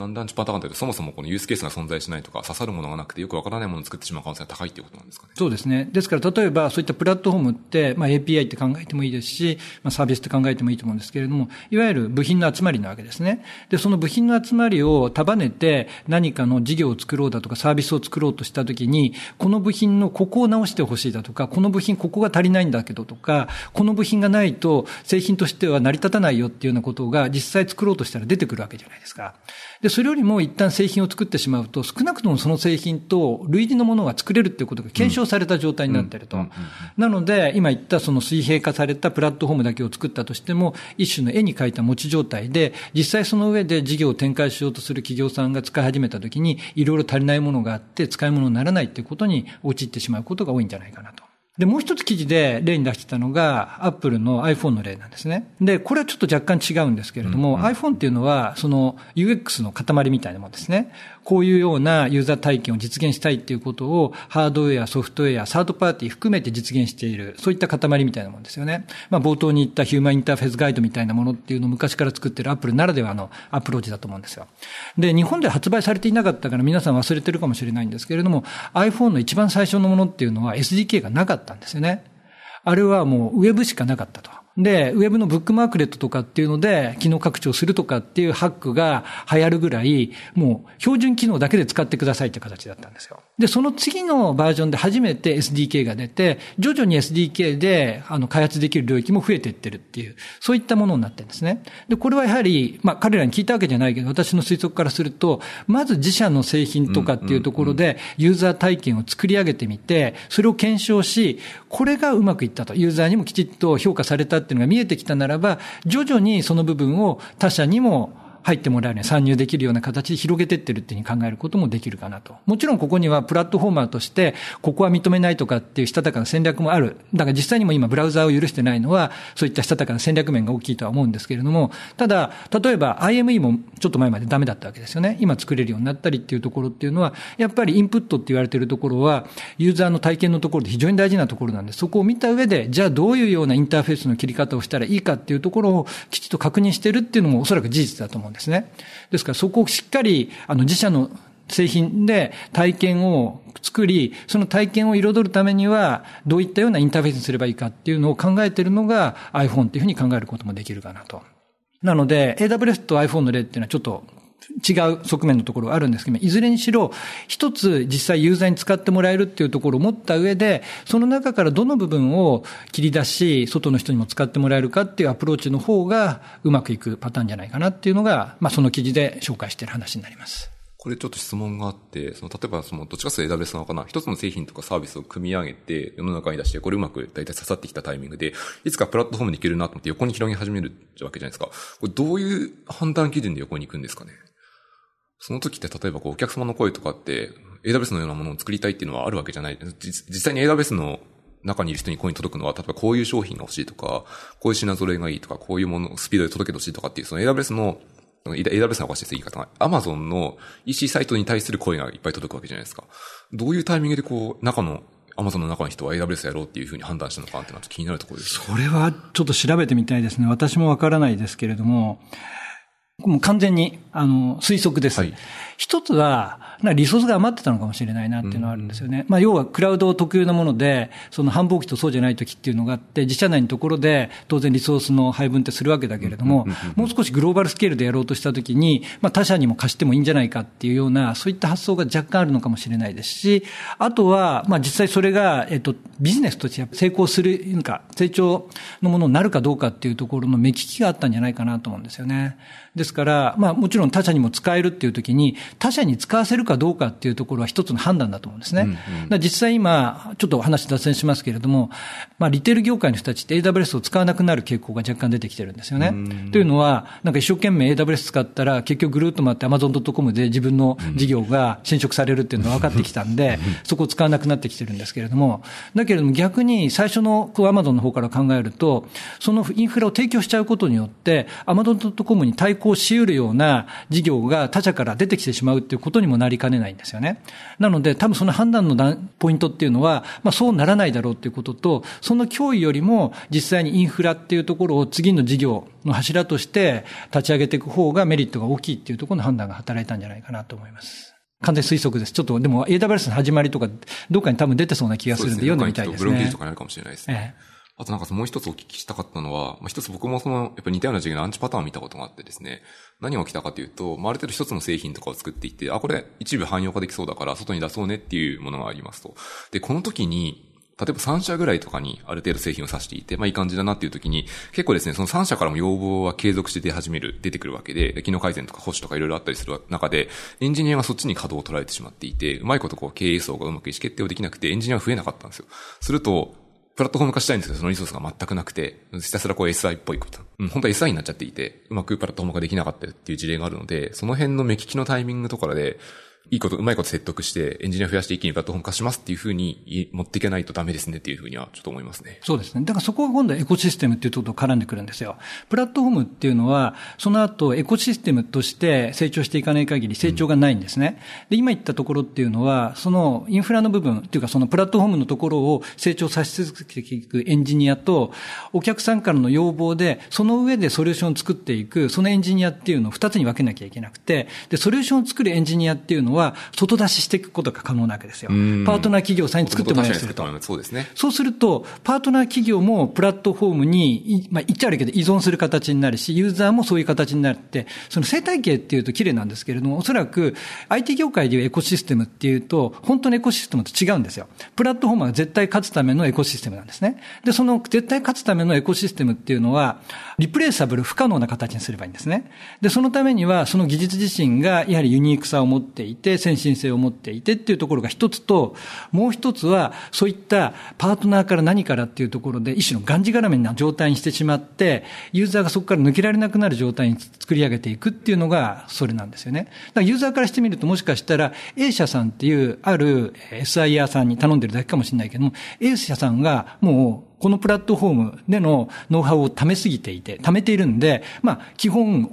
なんでアンチパターンかというと、そもそもこのユースケースが存在しないとか、刺さるものがなくてよくわからないものを作ってしまう可能性が高いっていうことなんですかね。そうですね。ですから、例えばそういったプラットフォームって、まあ API って考えてもいいですし、まあサービスって考えてもいいと思うんですけれども、いわゆる部品の集まりなわけですね。で、その部品の集まりを束ねて何かの事業を作ろうだとかサービスを作ろうとしたときに、この部品のここを直してほしいだとか、この部品ここが足りないんだけどとか、この部品がないと製品としては成り立たないよっていうようなことが実際作ろうとしたら出てくるわけじゃないですか。で、それよりも一旦製品を作ってしまうと、少なくともその製品と類似のものが作れるっていうことが検証された状態になっていると。なので、今言ったその水平化されたプラットフォームだけを作ったとしても、一種の絵に描いた持ち状態で、実際その上で事業を展開しようとする企業さんが使い始めたときに、いろいろ足りないものがあって、使い物にならないっていうことに陥ってしまうことが多いんじゃないかなと。で、もう一つ記事で例に出してたのが、アップルの iPhone の例なんですね。で、これはちょっと若干違うんですけれども、うんうん、iPhone っていうのは、その UX の塊みたいなものですね。こういうようなユーザー体験を実現したいっていうことを、ハードウェア、ソフトウェア、サードパーティー含めて実現している、そういった塊みたいなものですよね。まあ、冒頭に言ったヒューマンインターフェースガイドみたいなものっていうのを昔から作ってるアップルならではのアプローチだと思うんですよ。で、日本で発売されていなかったから皆さん忘れてるかもしれないんですけれども、iPhone の一番最初のものっていうのは SDK がなかったんですよね。あれはもうウェブしかなかったと。で、ウェブのブックマークレットとかっていうので、機能拡張するとかっていうハックが流行るぐらい、もう標準機能だけで使ってくださいって形だったんですよ。で、その次のバージョンで初めて SDK が出て、徐々に SDK であの開発できる領域も増えていってるっていう、そういったものになってるんですね。で、これはやはり、まあ彼らに聞いたわけじゃないけど、私の推測からすると、まず自社の製品とかっていうところで、ユーザー体験を作り上げてみて、それを検証し、これがうまくいったと、ユーザーにもきちっと評価されたっていうのが見えてきたならば、徐々にその部分を他社にも入ってもらえるように参入できるような形で広げてってるっていうふうに考えることもできるかなと。もちろんここにはプラットフォーマーとして、ここは認めないとかっていうしたたかな戦略もある。だから実際にも今ブラウザーを許してないのは、そういったしたたかな戦略面が大きいとは思うんですけれども、ただ、例えば IME もちょっと前までダメだったわけですよね。今作れるようになったりっていうところっていうのは、やっぱりインプットって言われてるところは、ユーザーの体験のところで非常に大事なところなんで、そこを見た上で、じゃあどういうようなインターフェースの切り方をしたらいいかっていうところをきちっと確認してるっていうのもおそらく事実だと思うんですね。ですからそこをしっかり、あの、自社の製品で体験を作り、その体験を彩るためには、どういったようなインターフェースにすればいいかっていうのを考えているのが iPhone っていうふうに考えることもできるかなと。なので、AWS と iPhone の例っていうのはちょっと違う側面のところがあるんですけど、いずれにしろ、一つ実際ユーザーに使ってもらえるっていうところを持った上で、その中からどの部分を切り出し、外の人にも使ってもらえるかっていうアプローチの方がうまくいくパターンじゃないかなっていうのが、まあその記事で紹介している話になります。これちょっと質問があって、その、例えばその、どっちかというと AWS なのかな、一つの製品とかサービスを組み上げて、世の中に出して、これうまく大体刺さってきたタイミングで、いつかプラットフォームに行けるなと思って横に広げ始めるわけじゃないですか。これどういう判断基準で横に行くんですかね？その時って例えばこうお客様の声とかって AWS のようなものを作りたいっていうのはあるわけじゃない。実際に AWS の中にいる人に声に届くのは、例えばこういう商品が欲しいとか、こういう品揃えがいいとか、こういうもの、スピードで届けてほしいとかっていう、その AWS の AWS のおかしいです、言い方が。Amazon の EC サイトに対する声がいっぱい届くわけじゃないですか。どういうタイミングでこう、中の Amazon の中の人は AWS やろうっていうふうに判断したのかってのは気になるところです。それはちょっと調べてみたいですね。私もわからないですけれども、もう完全に、あの、推測です。はい、一つは、リソースが余ってたのかもしれないなっていうのはあるんですよね。うん、まあ、要はクラウド特有のもので、その繁忙期とそうじゃない時っていうのがあって、自社内のところで当然リソースの配分ってするわけだけれども、もう少しグローバルスケールでやろうとした時に、まあ、他社にも貸してもいいんじゃないかっていうような、そういった発想が若干あるのかもしれないですし、あとは、まあ、実際それが、えっと、ビジネスとして成功する、なんか、成長のものになるかどうかっていうところの目利きがあったんじゃないかなと思うんですよね。ですから、まあ、もちろん他社にも使えるっていう時に、他社に使わせるかどうかっていうところは一つの判断だと思うんですね。うんうん、実際今、ちょっと話脱線しますけれども、まあ、リテール業界の人たちって AWS を使わなくなる傾向が若干出てきてるんですよね。というのは、なんか一生懸命 AWS 使ったら、結局ぐるっと回って Amazon.com で自分の事業が侵食されるっていうのが分かってきたんで、そこを使わなくなってきてるんですけれども、だけれども逆に最初の Amazon の方から考えると、そのインフラを提供しちゃうことによって、Amazon.com に対抗し得るような事業が他社から出てきてしまうっていうことにもなりかねないんですよね。なので、多分その判断のポイントっていうのは、まあそうならないだろうっていうことと、その脅威よりも実際にインフラっていうところを次の事業の柱として立ち上げていく方がメリットが大きいっていうところの判断が働いたんじゃないかなと思います。完全推測です。ちょっと、でも AWS の始まりとか、どっかに多分出てそうな気がするんで読んでみたいですね。ブログ記事とかにあるかもしれないですね。ええあとなんかもう一つお聞きしたかったのは、まあ、一つ僕もその、やっぱ似たような授業のアンチパターンを見たことがあってですね、何が起きたかというと、まあ、ある程度一つの製品とかを作っていって、あ、これ一部汎用化できそうだから外に出そうねっていうものがありますと。で、この時に、例えば3社ぐらいとかにある程度製品を指していて、まあいい感じだなっていう時に、結構ですね、その3社からも要望は継続して出始める、出てくるわけで、機能改善とか保守とかいろいろあったりする中で、エンジニアがそっちに稼働を取られてしまっていて、うまいことこう経営層がうまく意思決定をできなくて、エンジニアが増えなかったんですよ。すると、プラットフォーム化したいんですけど、そのリソースが全くなくて、ひたすらこう SI っぽいこと。うん、本当は SI になっちゃっていて、うまくプラットフォーム化できなかったっていう事例があるので、その辺の目利きのタイミングとかで、いいこと、うまいこと説得して、エンジニア増やして一気にプラットフォーム化しますっていうふうに持っていけないとダメですねっていうふうにはちょっと思いますね。そうですね。だからそこが今度はエコシステムっていうところと絡んでくるんですよ。プラットフォームっていうのは、その後エコシステムとして成長していかない限り成長がないんですね。で、今言ったところっていうのは、そのインフラの部分っていうかそのプラットフォームのところを成長させ続けていくエンジニアと、お客さんからの要望で、その上でソリューションを作っていく、そのエンジニアっていうのを二つに分けなきゃいけなくて、で、ソリューションを作るエンジニアっていうのは、外出ししていくことが可能なわけですよ。パートナー企業さんに作ってもらいすると。そうですね。そうすると、パートナー企業もプラットフォームに、まあ言っちゃ悪いけど依存する形になるし、ユーザーもそういう形になって、その生態系っていうと綺麗なんですけれども、おそらく IT 業界でいうエコシステムっていうと、本当のエコシステムと違うんですよ。プラットフォームが絶対勝つためのエコシステムなんですね。で、その絶対勝つためのエコシステムっていうのは、リプレイサブル不可能な形にすればいいんですね。で、そのためには、その技術自身がやはりユニークさを持っていて、先進性を持っていてっていうところが一つと、もう一つは、そういったパートナーから何からっていうところで、一種のがんじがらめな状態にしてしまって、ユーザーがそこから抜けられなくなる状態に作り上げていくっていうのが、それなんですよね。だからユーザーからしてみると、もしかしたら、A 社さんっていう、ある SIR さんに頼んでるだけかもしれないけども、A 社さんがもう、このプラットフォームでのノウハウを貯めすぎていて、貯めているんで、まあ、基本、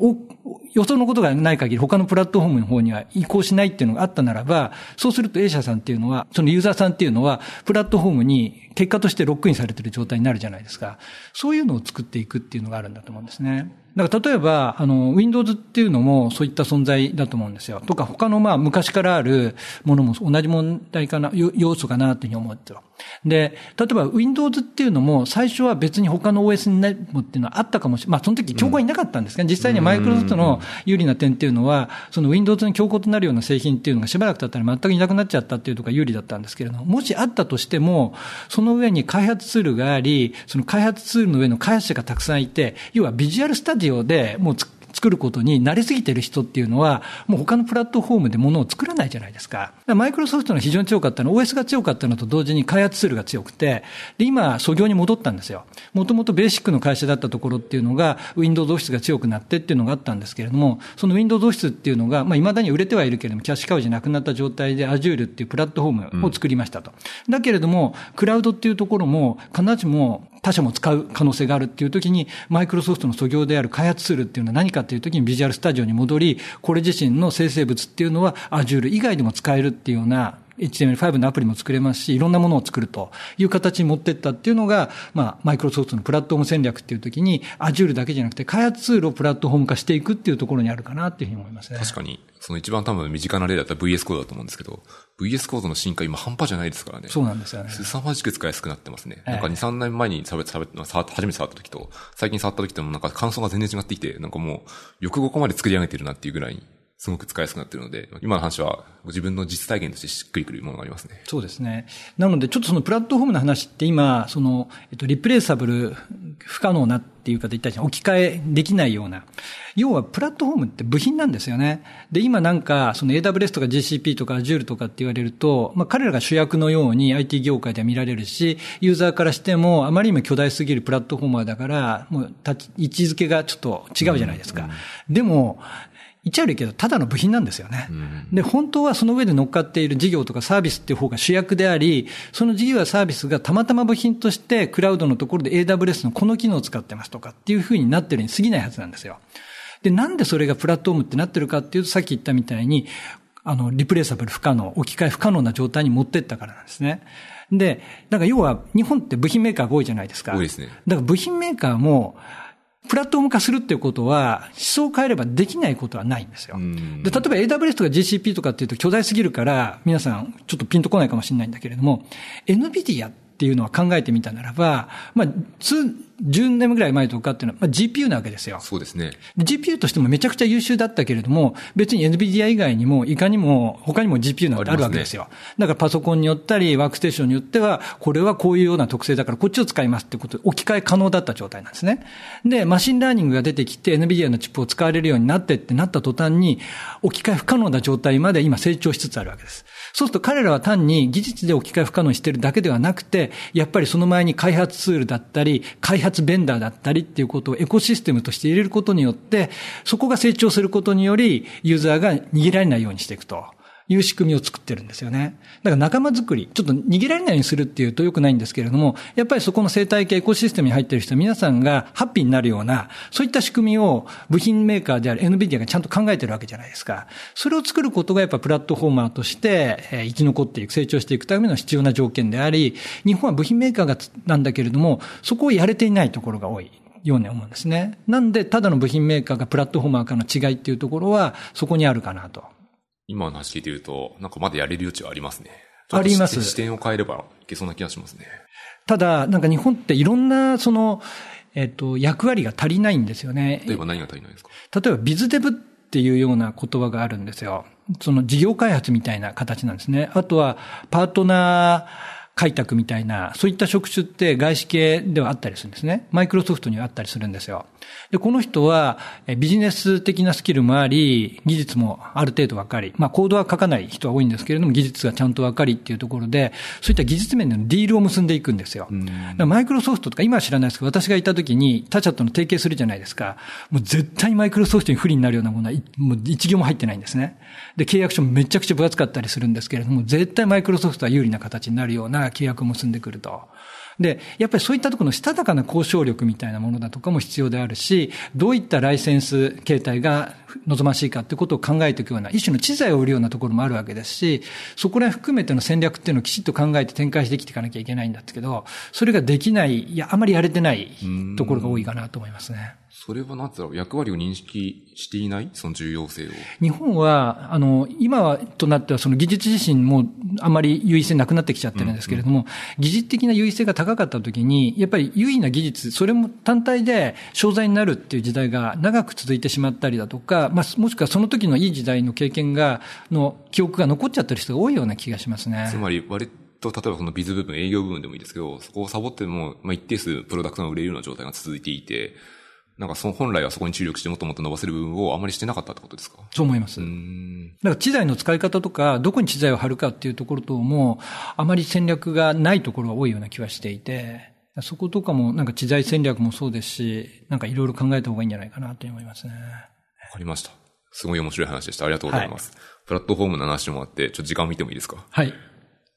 予想のことがない限り他のプラットフォームの方には移行しないっていうのがあったならば、そうすると A 社さんっていうのは、そのユーザーさんっていうのは、プラットフォームに結果としてロックインされてる状態になるじゃないですか。そういうのを作っていくっていうのがあるんだと思うんですね。だから例えば、あの、Windows っていうのもそういった存在だと思うんですよ。とか他のまあ昔からあるものも同じ問題かな、要素かなというふうに思ってる。で、例えば Windows っていうのも最初は別に他の OS になるっていうのはあったかもしれない。まあその時競合いなかったんですけど、実際にマイクロソフトの有利な点っていうのは、その Windows に競合となるような製品っていうのがしばらく経ったら全くいなくなっちゃったっていうところが有利だったんですけれども、もしあったとしても、その上に開発ツールがあり、その開発ツールの上の開発者がたくさんいて、要はビジュアルスタジオでもう作ることに慣れすぎてる人っていうのは、もう他のプラットフォームで物を作らないじゃないですか。マイクロソフトの非常に強かったのは、OS が強かったのと同時に開発ツールが強くて、で、今、創業に戻ったんですよ。もともとベーシックの会社だったところっていうのが、Windows オフィスが強くなってっていうのがあったんですけれども、その Windows オフィスっていうのが、まあ、未だに売れてはいるけれども、キャッシュカウじゃなくなった状態で Azure っていうプラットフォームを作りましたと。うん、だけれども、クラウドっていうところも、必ずしも他社も使う可能性があるっていう時に、マイクロソフトの素業である開発ツールっていうのは何かっていう時にビジュアルスタジオに戻り、これ自身の生成物っていうのは Azure 以外でも使えるっていうような HTML5 のアプリも作れますし、いろんなものを作るという形に持っていったっていうのが、まあ、マイクロソフトのプラットフォーム戦略っていう時に、Azure だけじゃなくて、開発ツールをプラットフォーム化していくっていうところにあるかなっていうふうに思いますね。確かに。その一番多分身近な例だったら VS コードだと思うんですけど、VS コードの進化今半端じゃないですからね。そうなんですよね。凄まじく使いやすくなってますね。なんか2、3年前に触って、初めて触った時と、最近触った時ともなんか感想が全然違っていて、なんかもう、よくここまで作り上げてるなっていうぐらいすごく使いやすくなっているので、今の話はご自分の実体験としてしっくりくるものがありますね。そうですね。なので、ちょっとそのプラットフォームの話って今、その、えっと、リプレイサブル不可能なっていう方言ったじゃん。置き換えできないような。要は、プラットフォームって部品なんですよね。で、今なんか、その AWS とか GCP とか Azure とかって言われると、まあ、彼らが主役のように IT 業界では見られるし、ユーザーからしても、あまりにも巨大すぎるプラットフォーマーだから、もう、位置づけがちょっと違うじゃないですか。うんうん、でも、言っちゃ悪いけど、ただの部品なんですよね。で、本当はその上で乗っかっている事業とかサービスっていう方が主役であり、その事業やサービスがたまたま部品としてクラウドのところで AWS のこの機能を使ってますとかっていうふうになってるに過ぎないはずなんですよ。で、なんでそれがプラットフォームってなってるかっていうと、さっき言ったみたいに、あの、リプレイサブル不可能、置き換え不可能な状態に持ってったからなんですね。で、だから要は日本って部品メーカーが多いじゃないですか。多いですね。だから部品メーカーも、プラットフォーム化するっていうことは、思想を変えればできないことはないんですよ。で、例えば AWS とか GCP とかっていうと巨大すぎるから、皆さんちょっとピンとこないかもしれないんだけれども、NVIDIA っっていうのは考えてみたならば、まあ、10年ぐらい前とかっていうのは、まあ、GPU なわけですよ。そうですね。GPU としてもめちゃくちゃ優秀だったけれども、別に NVIDIA 以外にも、いかにも、他にも GPU なんてあるわけですよ。すね、だからパソコンによったり、ワークステーションによっては、これはこういうような特性だからこっちを使いますってことで置き換え可能だった状態なんですね。で、マシンラーニングが出てきて NVIDIA のチップを使われるようになってってなった途端に、置き換え不可能な状態まで今成長しつつあるわけです。そうすると彼らは単に技術で置き換え不可能してるだけではなくて、やっぱりその前に開発ツールだったり、開発ベンダーだったりっていうことをエコシステムとして入れることによって、そこが成長することにより、ユーザーが逃げられないようにしていくと。いう仕組みを作ってるんですよね。だから仲間作り、ちょっと逃げられないようにするっていうと良くないんですけれども、やっぱりそこの生態系エコシステムに入ってる人皆さんがハッピーになるような、そういった仕組みを部品メーカーである NVIDIA がちゃんと考えてるわけじゃないですか。それを作ることがやっぱプラットフォーマーとして、え生き残っていく、成長していくための必要な条件であり、日本は部品メーカーがなんだけれども、そこをやれていないところが多い。ように思うんですね。なんで、ただの部品メーカーがプラットフォーマーかの違いっていうところは、そこにあるかなと。今の話聞いてると、なんかまだやれる余地はありますね。あります。視点を変えればいけそうな気がしますね。ただ、なんか日本っていろんな、その、えっと、役割が足りないんですよね。例えば何が足りないですか？例えば、ビズデブっていうような言葉があるんですよ。その事業開発みたいな形なんですね。あとは、パートナー、開拓みたいな、そういった職種って外資系ではあったりするんですね。マイクロソフトにはあったりするんですよ。で、この人はビジネス的なスキルもあり、技術もある程度わかり、まあコードは書かない人は多いんですけれども、技術がちゃんとわかりっていうところで、そういった技術面でのディールを結んでいくんですよ。マイクロソフトとか今は知らないですけど、私がいた時に他社との提携するじゃないですか。もう絶対マイクロソフトに不利になるようなものは、もう一行も入ってないんですね。で、契約書もめちゃくちゃ分厚かったりするんですけれども、絶対マイクロソフトは有利な形になるような契約を結んでくると。で、やっぱりそういったところのしたたかな交渉力みたいなものだとかも必要であるし、どういったライセンス形態が望ましいかってことを考えていくような、一種の知財を売るようなところもあるわけですし、そこら辺含めての戦略っていうのをきちっと考えて展開してきていかなきゃいけないんだけど、それができない、いや、あまりやれてないところが多いかなと思いますね。それは何だろう、役割を認識していない？その重要性を。日本は、あの、今となってはその技術自身もあまり優位性なくなってきちゃってるんですけれども、うんうん、技術的な優位性が高かった時に、やっぱり優位な技術、それも単体で商材になるっていう時代が長く続いてしまったりだとか、まあ、もしくはその時のいい時代の経験が、の記憶が残っちゃってる人が多いような気がしますね。つまり、割と、例えばそのビズ部分、営業部分でもいいですけど、そこをサボっても、まあ、一定数プロダクトが売れるような状態が続いていて、なんかその本来はそこに注力してもっともっと伸ばせる部分をあまりしてなかったってことですか？そう思います。だから知財の使い方とか、どこに知財を張るかっていうところとも、あまり戦略がないところが多いような気はしていて、そことかもなんか知財戦略もそうですし、なんかいろいろ考えた方がいいんじゃないかなと思いますね。わかりました。すごい面白い話でした。ありがとうございます。はい、プラットフォームの話もあって、ちょっと時間を見てもいいですか？はい。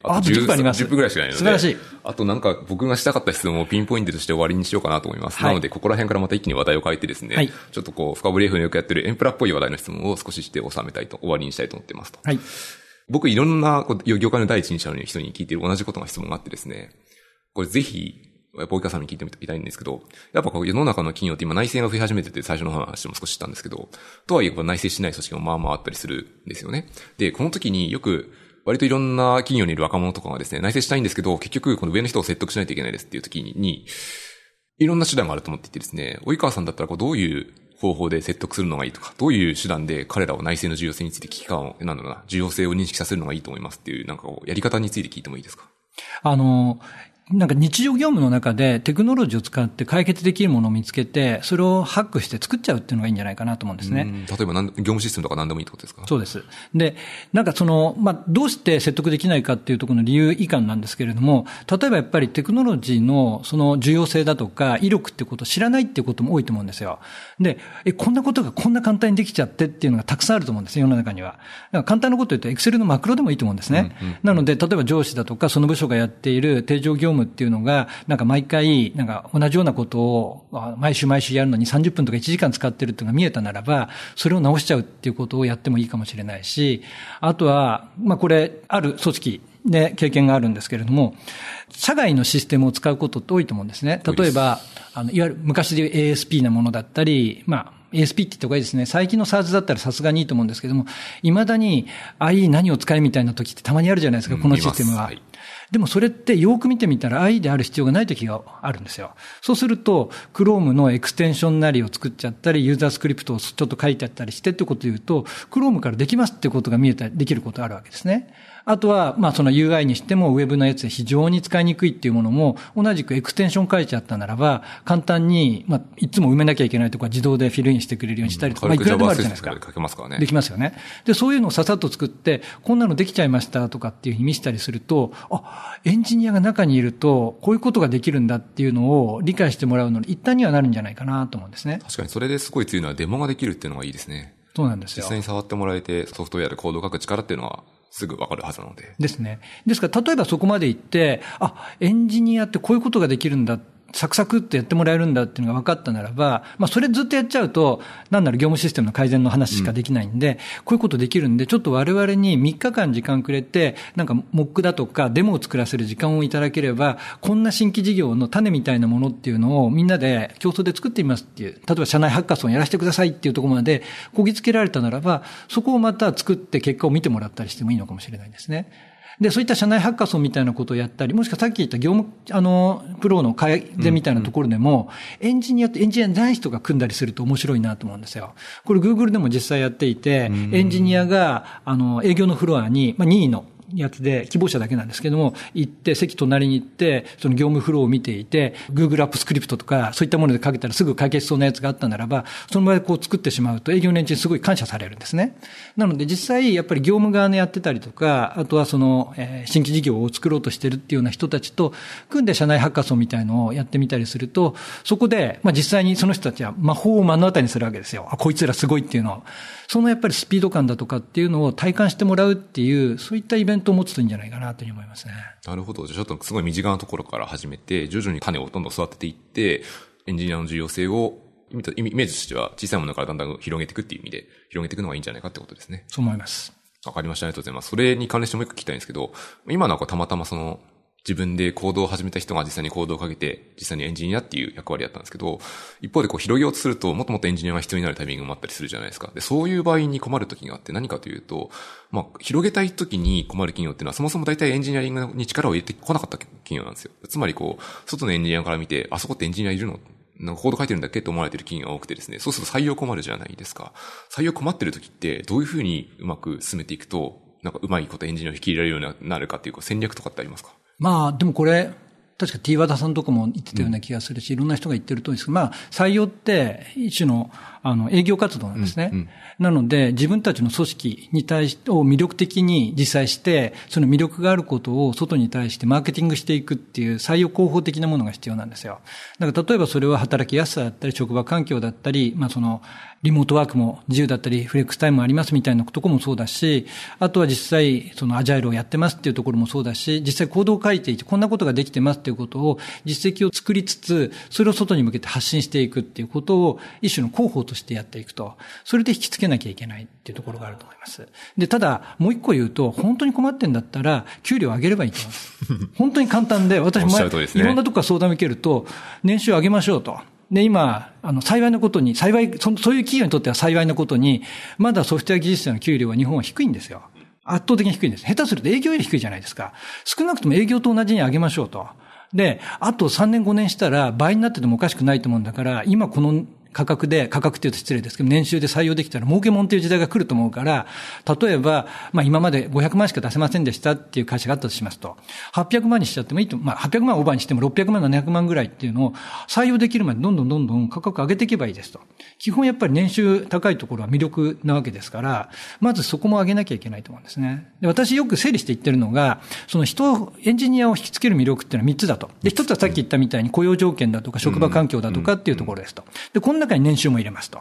あと10分あります。10分くらいしかないので。素晴らしい。あとなんか僕がしたかった質問をピンポイントとして終わりにしようかなと思います。はい、なので、ここら辺からまた一気に話題を変えてですね、はい、ちょっとこう、深掘り F のよくやってるエンプラっぽい話題の質問を少しして収めたいと、終わりにしたいと思ってますと。はい。僕いろんな業界の第一人者の人に聞いてる同じことが質問があってですね、これぜひ、ボイカさんに聞いてみたいんですけど、やっぱこう世の中の企業って今内政が増え始めてて最初の話も少ししたんですけど、とはいえ内政しない組織もまあまああったりするんですよね。で、この時によく割といろんな企業にいる若者とかがですね、内政したいんですけど、結局この上の人を説得しないといけないですっていう時に、いろんな手段があると思っていてですね、及川さんだったらこうどういう方法で説得するのがいいとか、どういう手段で彼らを内政の重要性について危機感を、なんだろうな、重要性を認識させるのがいいと思いますっていう、なんかやり方について聞いてもいいですか？あの、なんか日常業務の中でテクノロジーを使って解決できるものを見つけて、それをハックして作っちゃうっていうのがいいんじゃないかなと思うんですね。例えば業務システムとか何でもいいってことですか？そうです。で、なんかその、まあ、どうして説得できないかっていうところの理由以下なんですけれども、例えばやっぱりテクノロジーのその重要性だとか、威力ってことを知らないっていうことも多いと思うんですよ。で、え、こんなことがこんな簡単にできちゃってっていうのがたくさんあると思うんです世の中には。簡単なこと言うと、エクセルのマクロでもいいと思うんですね。うんうん、なので、例えば上司だとか、その部署がやっている定常業務っていうのが、なんか毎回、なんか同じようなことを毎週毎週やるのに30分とか1時間使ってるっていうのが見えたならば、それを直しちゃうっていうことをやってもいいかもしれないし、あとは、まあこれ、ある組織で経験があるんですけれども、社外のシステムを使うことって多いと思うんですね。例えば、あの、いわゆる昔で言う ASP なものだったり、まあ、ASP って言った方がいいですね。最近の SARS だったらさすがにいいと思うんですけども、未だに IE 何を使えみたいな時ってたまにあるじゃないですか、このシステムは。でもそれってよく見てみたら IE である必要がない時があるんですよ。そうすると、Chrome のエクステンションなりを作っちゃったり、ユーザースクリプトをちょっと書いてあったりしてってことを言うと、Chrome からできますってことが見えたり、できることがあるわけですね。あとは、まあその UI にしてもウェブのやつで非常に使いにくいっていうものも、同じくエクステンション書いちゃったならば、簡単に、まあいつも埋めなきゃいけないとか自動で fill in してくれるようにしたりとか、まあいくらでもあるじゃないですか。書けますからね。できますよね。で、そういうのをささっと作って、こんなのできちゃいましたとかっていうふうに見せたりすると、あ、エンジニアが中にいると、こういうことができるんだっていうのを理解してもらうのに一旦にはなるんじゃないかなと思うんですね。確かにそれですごい強いのはデモができるっていうのがいいですね。そうなんですよ。実際に触ってもらえてソフトウェアでコードを書く力っていうのはすぐわかるはずなので。ですね。ですから、例えばそこまで行って、あ、エンジニアってこういうことができるんだサクサクってやってもらえるんだっていうのが分かったならば、まあそれずっとやっちゃうと、なんなら業務システムの改善の話しかできないんで、うん、こういうことできるんで、ちょっと我々に3日間時間くれて、なんかモックだとかデモを作らせる時間をいただければ、こんな新規事業の種みたいなものっていうのをみんなで競争で作ってみますっていう、例えば社内ハッカソンやらせてくださいっていうところまでこぎつけられたならば、そこをまた作って結果を見てもらったりしてもいいのかもしれないですね。で、そういった社内ハッカソンみたいなことをやったり、もしくはさっき言った業務、あの、プロの改善みたいなところでも、うんうん、エンジニアってエンジニアない人が組んだりすると面白いなと思うんですよ。これ Google でも実際やっていて、エンジニアが、あの、営業のフロアに、まあ、任意のやつで、希望者だけなんですけども、行って、席隣に行って、その業務フローを見ていて、Google アップスクリプトとか、そういったものでかけたらすぐ解決しそうなやつがあったならば、その場でこう作ってしまうと営業年中すごい感謝されるんですね。なので実際、やっぱり業務側のやってたりとか、あとはその、えー、新規事業を作ろうとしてるっていうような人たちと、組んで社内ハッカソンみたいのをやってみたりすると、そこで、まあ実際にその人たちは魔法を目の当たりにするわけですよ。あ、こいつらすごいっていうのを。そのやっぱりスピード感だとかっていうのを体感してもらうっていう、そういったイベントを持つといいんじゃないかなというふうに思いますね。なるほど。じゃあちょっとすごい身近なところから始めて、徐々に種をどんどん育てていって、エンジニアの重要性をイメージとしては小さいものからだんだん広げていくっていう意味で広げていくのがいいんじゃないかってことですね。そう思います。わかりました。ありがとうございます。それに関連してもう一個聞きたいんですけど、今なんかたまたまその自分で行動を始めた人が実際に行動をかけて、実際にエンジニアっていう役割だったんですけど、一方でこう広げようとすると、もっともっとエンジニアが必要になるタイミングもあったりするじゃないですか。で、そういう場合に困る時があって何かというと、まあ、広げたい時に困る企業っていうのは、そもそも大体エンジニアリングに力を入れてこなかった企業なんですよ。つまりこう、外のエンジニアから見て、あそこってエンジニアいるの？なんかコード書いてるんだっけ？と思われてる企業が多くてですね、そうすると採用困るじゃないですか。採用困ってる時って、どういうふうにうまく進めていくと、なんかうまいことエンジニアを引き入れられるようになるかっていう戦略とかってありますか？まあ、でもこれ、確か T 和田さんとかも言ってたような気がするし、いろんな人が言ってるとですけど、まあ、採用って一種の、あの、営業活動なんですね。うんうん、なので、自分たちの組織に対して、を魅力的に実際して、その魅力があることを外に対してマーケティングしていくっていう採用広報的なものが必要なんですよ。だから例えばそれは働きやすさだったり、職場環境だったり、まあその、リモートワークも自由だったり、フレックスタイムもありますみたいなところもそうだし、あとは実際、そのアジャイルをやってますっていうところもそうだし、実際行動を書いていて、こんなことができてますっていうことを、実績を作りつつ、それを外に向けて発信していくっていうことを、一種の広報としてやっていくと。それで引きつけなきゃいけないっていうところがあると思います。で、ただ、もう一個言うと、本当に困ってんだったら、給料上げればいいと思います。本当に簡単で、私も、ね、いろんなとこから相談を受けると、年収上げましょうと。で、今、あの、幸いなことに、幸いそ、そういう企業にとっては幸いなことに、まだソフトウェア技術者の給料は日本は低いんですよ。圧倒的に低いんです。下手すると営業より低いじゃないですか。少なくとも営業と同じに上げましょうと。で、あと3年5年したら倍になっててもおかしくないと思うんだから、今この価格で、価格って言うと失礼ですけど、年収で採用できたら儲けもんっていう時代が来ると思うから、例えば、まあ今まで500万しか出せませんでしたっていう会社があったとしますと、800万にしちゃってもいいと、まあ800万オーバーにしても600万、700万ぐらいっていうのを採用できるまでどんどんどんどん価格上げていけばいいですと。基本やっぱり年収高いところは魅力なわけですから、まずそこも上げなきゃいけないと思うんですね。で私よく整理して言ってるのが、その人、エンジニアを引きつける魅力っていうのは3つだと。で、1つはさっき言ったみたいに雇用条件だとか職場環境だとかっていうところですと。で、この中に年収も入れます。と。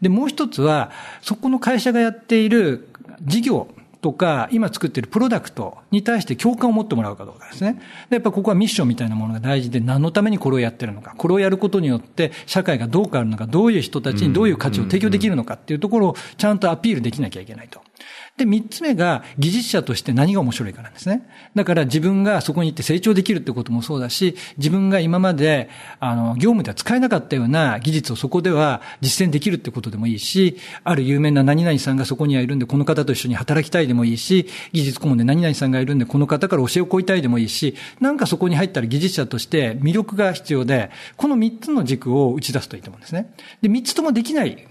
で、もう一つは、そこの会社がやっている事業とか、今作っているプロダクトに対して共感を持ってもらうかどうかですね。で、やっぱここはミッションみたいなものが大事で、何のためにこれをやってるのか、これをやることによって社会がどう変わるのか、どういう人たちにどういう価値を提供できるのかっていうところをちゃんとアピールできなきゃいけないと。で、三つ目が技術者として何が面白いかなんですね。だから自分がそこに行って成長できるってこともそうだし、自分が今まで、あの、業務では使えなかったような技術をそこでは実践できるってことでもいいし、ある有名な何々さんがそこにはいるんで、この方と一緒に働きたいでもいいし、技術顧問で何々さんがいるんで、この方から教えを請いたいでもいいし、なんかそこに入ったら技術者として魅力が必要で、この三つの軸を打ち出すといいと思うんですね。で、三つともできない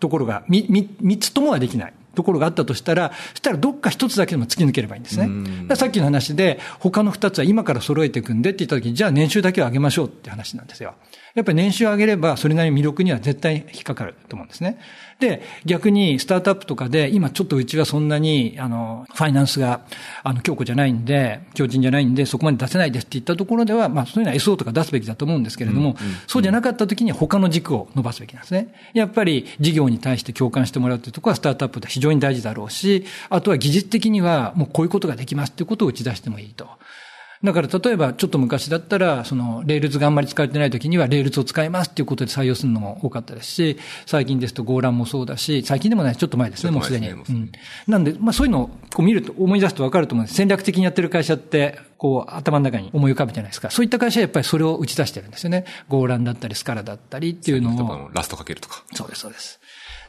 ところが、み、み、三つともはできない。ところがあったとしたら、そしたらどっか一つだけでも突き抜ければいいんですね。さっきの話で、他の二つは今から揃えていくんでって言った時に、じゃあ年収だけを上げましょうって話なんですよ。やっぱり年収を上げれば、それなりに魅力には絶対引っかかると思うんですね。で、逆にスタートアップとかで、今ちょっとうちはそんなに、あの、ファイナンスが、あの、強固じゃないんで、強靭じゃないんで、そこまで出せないですって言ったところでは、まあ、そういうのは SO とか出すべきだと思うんですけれども、そうじゃなかった時に他の軸を伸ばすべきなんですね。やっぱり事業に対して共感してもらうというところはスタートアップで非常に大事だろうし、あとは技術的にはもうこういうことができますっていうことを打ち出してもいいと。だから例えばちょっと昔だったら、その Rails があんまり使われてない時には Rails を使いますっていうことで採用するのも多かったですし、最近ですと Golang もそうだし、最近でもない、ちょっと前ですね、もうすでに。うん。なんで、まあそういうのをこう見ると、思い出すとわかると思うんです。戦略的にやってる会社って、こう頭の中に思い浮かぶじゃないですか。そういった会社はやっぱりそれを打ち出してるんですよね。 Golang だったり Scala だったりっていうのを。 Rust 書けるとか。そうです、そうです。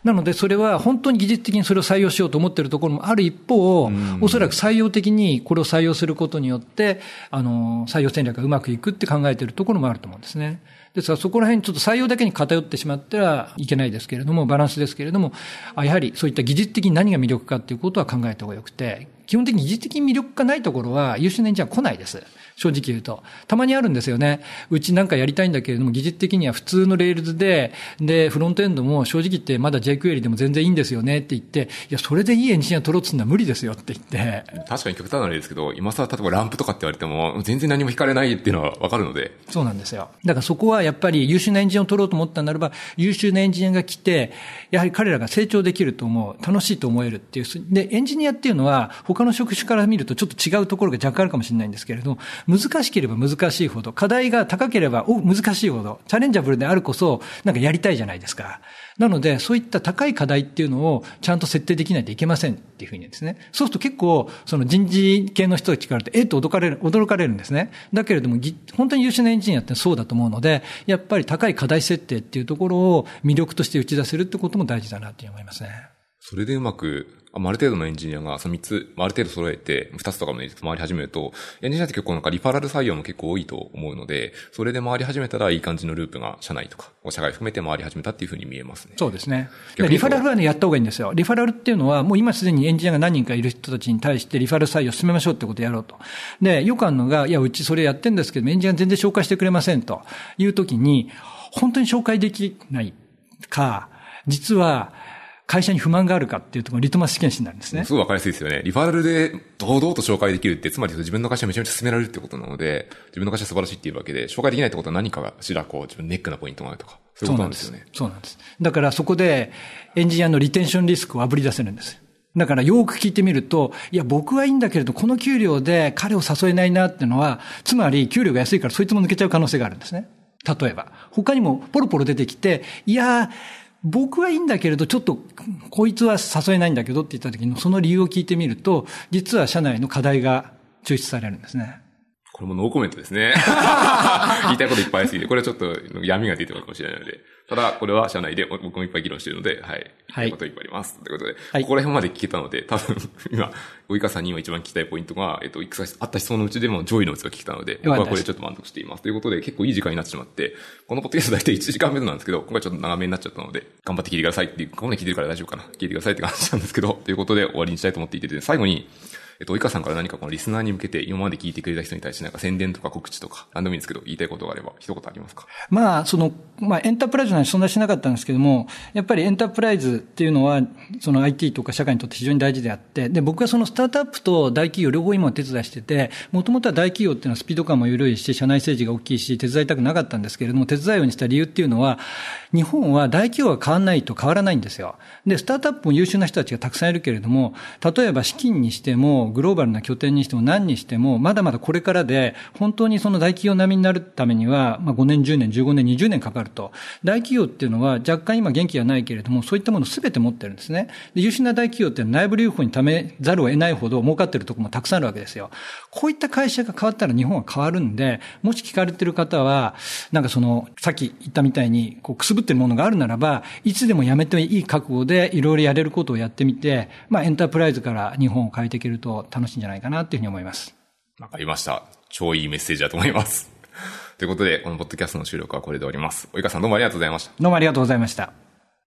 なので、それは本当に技術的にそれを採用しようと思っているところもある一方、おそらく採用的にこれを採用することによって、あの、採用戦略がうまくいくって考えているところもあると思うんですね。ですからそこら辺ちょっと採用だけに偏ってしまってはいけないですけれども、バランスですけれども、やはりそういった技術的に何が魅力かっていうことは考えた方がよくて、基本的に技術的に魅力がないところは優秀なエンジニアは来ないです。正直言うと。たまにあるんですよね。うちなんかやりたいんだけれども、技術的には普通の Rails で、で、フロントエンドも正直言ってまだ jQuery でも全然いいんですよねって言って、いや、それでいいエンジニア取ろうとするのは無理ですよって言って。確かに極端な例ですけど、今さ、例えばランプとかって言われても、全然何も引かれないっていうのはわかるので。そうなんですよ。だからそこはやっぱり優秀なエンジニアを取ろうと思ったならば、優秀なエンジニアが来て、やはり彼らが成長できると思う、楽しいと思えるっていう。で、エンジニアっていうのは、他の職種から見るとちょっと違うところが若干あるかもしれないんですけれども、難しければ難しいほど、課題が高ければ難しいほど、チャレンジャブルであるこそ、なんかやりたいじゃないですか。なので、そういった高い課題っていうのをちゃんと設定できないといけませんっていうふうにですね。そうすると結構、その人事系の人たちからってえっと驚かれる、驚かれるんですね。だけれども、本当に優秀なエンジニアってそうだと思うので、やっぱり高い課題設定っていうところを魅力として打ち出せるってことも大事だなって思いますね。それでうまくある程度のエンジニアがその3つ、ある程度揃えて、2つとかも回り始めると、エンジニアって結構なんかリファラル採用も結構多いと思うので、それで回り始めたらいい感じのループが社内とか、社外含めて回り始めたっていうふうに見えますね。そうですね。リファラルはね、やった方がいいんですよ。リファラルっていうのは、もう今すでにエンジニアが何人かいる人たちに対してリファラル採用進めましょうってことをやろうと。で、よくあるのが、いや、うちそれやってんですけど、エンジニア全然紹介してくれませんというときに、本当に紹介できないか、実は、会社に不満があるかっていうところリトマス試験紙になるんですね。すごいわかりやすいですよね。リファラルで堂々と紹介できるって、つまり自分の会社めちゃめちゃ進められるってことなので、自分の会社素晴らしいっていうわけで、紹介できないってことは何かしらこう自分ネックなポイントがあるとか、そういうことなんですよね。そうなんです。だからそこでエンジニアのリテンションリスクを炙り出せるんです。だからよく聞いてみると、いや、僕はいいんだけれど、この給料で彼を誘えないなっていうのは、つまり給料が安いからそいつも抜けちゃう可能性があるんですね。例えば。他にもポロポロ出てきて、いや、僕はいいんだけれど、ちょっと、こいつは誘えないんだけどって言った時のその理由を聞いてみると、実は社内の課題が抽出されるんですね。これもノーコメントですね。言いたいこといっぱいありすぎて、これはちょっと闇が出てるかもしれないので。ただ、これは社内で僕もいっぱい議論しているので、はい。はい。こといっぱいあります。ということで、はい、ここら辺まで聞けたので、多分、今、及川さんに今一番聞きたいポイントが、えっと、いくつかあった質問のうちでも上位のうちが聞けたので、僕はこれちょっと満足しています。ということで、結構いい時間になってしまって、このポッドキャスト大体1時間目なんですけど、今回ちょっと長めになっちゃったので、頑張って聞いてくださいっていう、ここまで聞いてるから大丈夫かな？聞いてくださいって感じなんですけど、ということで終わりにしたいと思っていて、最後に、えっと、いかさんから何かこのリスナーに向けて今まで聞いてくれた人に対してなんか宣伝とか告知とか、何でもいいんですけど、言いたいことがあれば、一言ありますか？まあ、その、まあ、エンタープライズなんてそんなしなかったんですけども、やっぱりエンタープライズっていうのは、その IT とか社会にとって非常に大事であって、で、僕はそのスタートアップと大企業両方今手伝いしてて、もともとは大企業っていうのはスピード感も緩いし、社内政治が大きいし、手伝いたくなかったんですけれども、手伝うようにした理由っていうのは、日本は大企業が変わらないと変わらないんですよ。で、スタートアップも優秀な人たちがたくさんいるけれども、例えば資金にしても、グローバルな拠点にしても何にしても、まだまだこれからで、本当にその大企業並みになるためには、まあ、5年、10年、15年、20年かかると。大企業っていうのは若干今元気がないけれども、そういったものすべて持ってるんですね。で優秀な大企業って内部留保に貯めざるを得ないほど儲かってるとこもたくさんあるわけですよ。こういった会社が変わったら日本は変わるんで、もし聞かれてる方は、なんかその、さっき言ったみたいに、こう、くすぶってるものがあるならば、いつでもやめていい覚悟でいろいろやれることをやってみて、まあ、エンタープライズから日本を変えていけるとと楽しいんじゃないかなというふうに思います。わかりました。超いいメッセージだと思います。ということで、このポッドキャストの収録はこれで終わります。及川さんどうもありがとうございました。どうもありがとうございました。